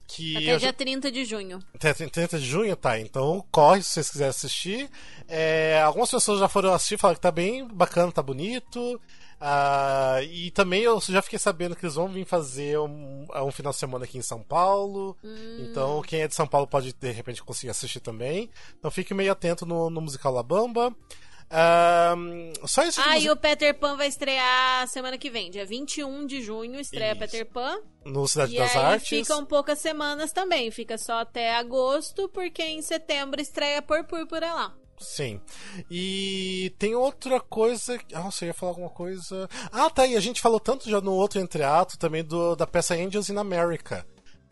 Que Até eu dia já- 30 de junho. Até 30 de junho, tá? Então corre se vocês quiserem assistir. É, algumas pessoas já foram assistir, falaram que tá bem bacana, tá bonito. Ah, e também eu já fiquei sabendo que eles vão vir fazer um, um final de semana aqui em São Paulo. Hum. Então quem é de São Paulo pode de repente conseguir assistir também. Então fique meio atento no, no musical La Bamba. Ah, só esse Ah, e o Peter Pan vai estrear semana que vem, dia 21 de junho, estreia Isso. Peter Pan. no Cidade E das aí Artes. ficam poucas semanas também, fica só até agosto, porque em setembro estreia Por Púrpura lá. Sim. E tem outra coisa. Nossa, eu ia falar alguma coisa. Ah, tá. E a gente falou tanto já no outro entreato também do, da peça Angels in America.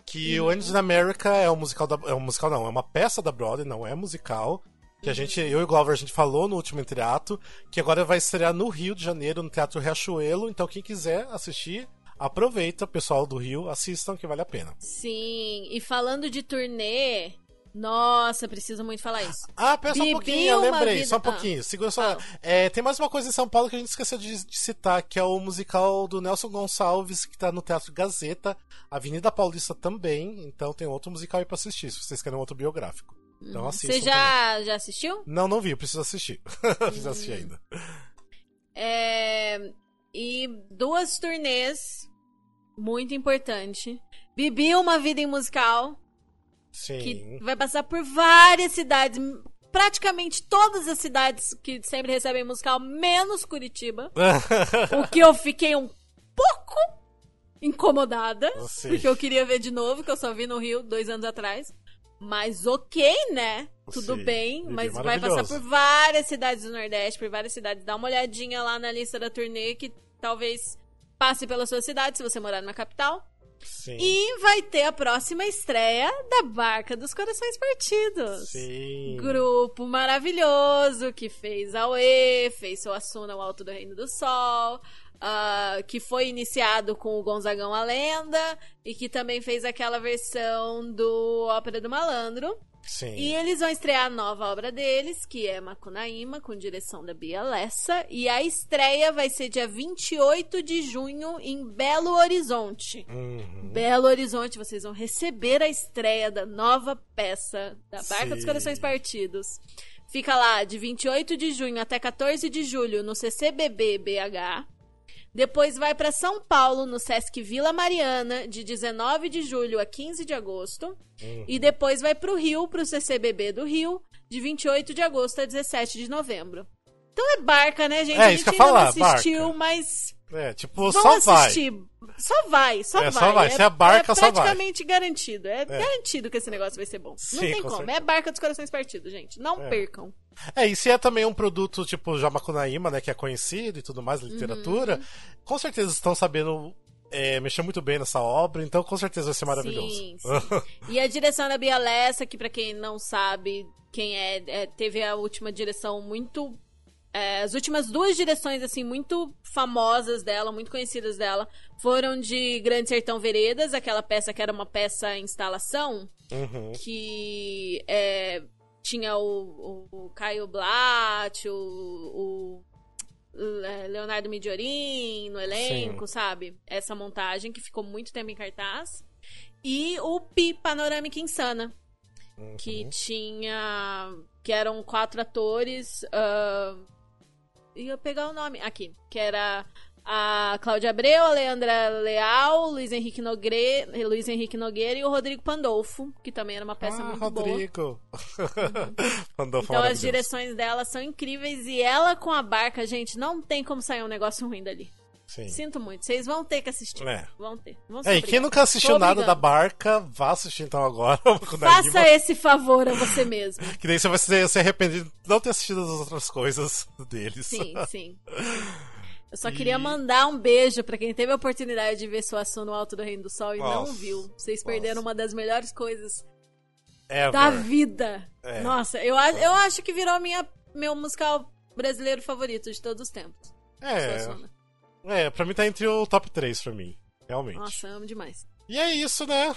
Que uhum. o Angels in America é um musical da. É um musical, não, é uma peça da Broadway, não é musical. Que a gente, eu e o Glover, a gente falou no último entreato, que agora vai estrear no Rio de Janeiro, no Teatro Riachuelo. Então, quem quiser assistir, aproveita, pessoal do Rio, assistam que vale a pena. Sim, e falando de turnê, nossa, preciso muito falar isso. Ah, pensa um pouquinho, eu lembrei, vida... só um pouquinho. Ah, Segura só. Ah. É, tem mais uma coisa em São Paulo que a gente esqueceu de, de, citar, que é o musical do Nelson Gonçalves, que tá no Teatro Gazeta, Avenida Paulista também. Então tem outro musical aí pra assistir, se vocês querem outro biográfico. Então uhum. assistam. Você já, já assistiu? Não, não vi, eu preciso assistir. (laughs) preciso assistir hum. ainda. É, e duas turnês muito importante. Bibi uma vida em musical Sim. Que vai passar por várias cidades. Praticamente todas as cidades que sempre recebem musical, menos Curitiba. (laughs) o que eu fiquei um pouco incomodada. Sim. Porque eu queria ver de novo, que eu só vi no Rio dois anos atrás. Mas ok, né? Tudo Sim, bem, mas vai passar por várias cidades do Nordeste, por várias cidades. Dá uma olhadinha lá na lista da turnê que talvez passe pela sua cidade, se você morar na capital. Sim. E vai ter a próxima estreia da Barca dos Corações Partidos. Sim. Grupo maravilhoso que fez Aue, fez Soassuna, o Alto do Reino do Sol. Uh, que foi iniciado com o Gonzagão a Lenda e que também fez aquela versão do Ópera do Malandro. Sim. E eles vão estrear a nova obra deles, que é Macunaíma, com direção da Bia Lessa. E a estreia vai ser dia 28 de junho em Belo Horizonte. Uhum. Belo Horizonte, vocês vão receber a estreia da nova peça da Barca Sim. dos Corações Partidos. Fica lá de 28 de junho até 14 de julho no CCBB BH. Depois vai para São Paulo, no Sesc Vila Mariana, de 19 de julho a 15 de agosto. Uhum. E depois vai para o Rio, para o CCBB do Rio, de 28 de agosto a 17 de novembro. Então é barca, né, gente? É, a gente ainda falar, não assistiu, barca. mas. É, tipo, Vamos só assistir. vai. Só vai, só é, vai. Só vai. Se é barca, é só vai. praticamente garantido. É, é, garantido que esse negócio vai ser bom. Sim, não tem como. Certeza. É barca dos corações partidos, gente. Não é. percam. É, e se é também um produto tipo Jamacunaíma, né, que é conhecido e tudo mais, literatura, uhum. com certeza estão sabendo é, mexer muito bem nessa obra, então com certeza vai ser maravilhoso. Sim, sim. (laughs) e a direção da Bia Lessa, que para quem não sabe quem é, é, teve a última direção muito é, as últimas duas direções, assim, muito famosas dela, muito conhecidas dela, foram de Grande Sertão Veredas, aquela peça que era uma peça instalação, uhum. que é, tinha o, o, o, Caio Blatt, o, o é, Leonardo Midiorin no elenco, Sim. sabe? Essa montagem que ficou muito tempo em cartaz. E o Pi Panorâmica Insana, uhum. que tinha. que eram quatro atores. Uh, ia pegar o nome aqui, que era a Cláudia Abreu, a Leandra Leal, Luiz Henrique, Nogre... Luiz Henrique Nogueira e o Rodrigo Pandolfo, que também era uma peça ah, muito Rodrigo. boa. (laughs) Pandolfo então as direções dela são incríveis e ela com a barca, gente, não tem como sair um negócio ruim dali. Sim. Sinto muito. Vocês vão ter que assistir. É. Vão ter. Vão é, e quem nunca assistiu nada da barca, vá assistir então agora. (laughs) Faça esse favor a você mesmo. (laughs) que daí você vai se, se arrepender de não ter assistido as outras coisas deles. Sim, sim. Eu só e... queria mandar um beijo para quem teve a oportunidade de ver Suassuna no Alto do Reino do Sol e Nossa. não viu. Vocês perderam Nossa. uma das melhores coisas Ever. da vida. É. Nossa, eu, eu acho que virou minha, meu musical brasileiro favorito de todos os tempos. É. Suassuna. É, pra mim tá entre o top 3 pra mim. Realmente. Nossa, amo demais. E é isso, né?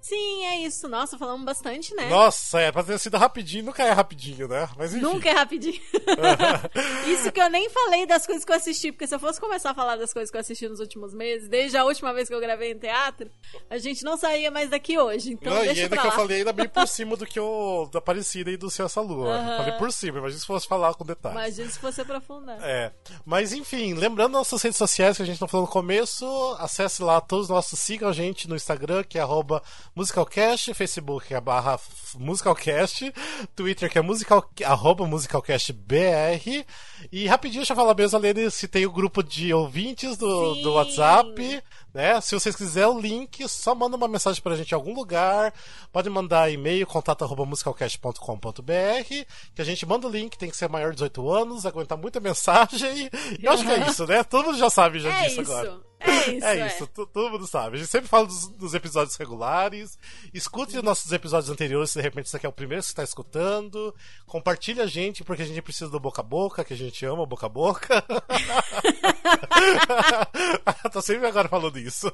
Sim, é isso. Nossa, falamos bastante, né? Nossa, é, pra ter sido rapidinho, nunca é rapidinho, né? Mas enfim. Nunca é rapidinho. (laughs) isso que eu nem falei das coisas que eu assisti, porque se eu fosse começar a falar das coisas que eu assisti nos últimos meses, desde a última vez que eu gravei em teatro, a gente não saía mais daqui hoje. Então não, deixa e ainda que eu falei ainda bem por (laughs) cima do que eu da Aparecida e do Céu Essa Lua. Uhum. Falei por cima, imagina se fosse falar com detalhes. Imagina se fosse aprofundar. É. Mas enfim, lembrando nossas redes sociais que a gente não falou no começo, acesse lá todos os nossos, sigam a gente no Instagram, que é arroba Musicalcast, Facebook é barra Musicalcast, Twitter que é musical, arroba musicalcastbr. E rapidinho, deixa eu falar mesmo, Alene, se tem o grupo de ouvintes do, do WhatsApp, né? Se vocês quiserem o link, só manda uma mensagem pra gente em algum lugar. Pode mandar e-mail, contato arroba musicalcast.com.br, que a gente manda o link, tem que ser maior de 18 anos, aguentar muita mensagem. Eu acho que é (laughs) isso, né? Todo mundo já sabe já é disso isso. agora. É isso. É isso, tu- todo mundo sabe. A gente sempre fala dos, dos episódios regulares. Escute os nossos episódios anteriores se de repente isso aqui é o primeiro que você está escutando. Compartilhe a gente, porque a gente precisa do boca a boca, que a gente ama boca a boca. (laughs) Tô sempre agora falando isso.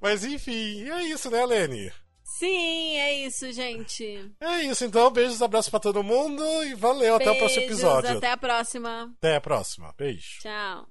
Mas enfim, é isso, né, Lene? Sim, é isso, gente. É isso, então. Beijos, abraços pra todo mundo e valeu. Até o próximo Beijos, episódio. Até a próxima. Até a próxima. Beijo. Tchau.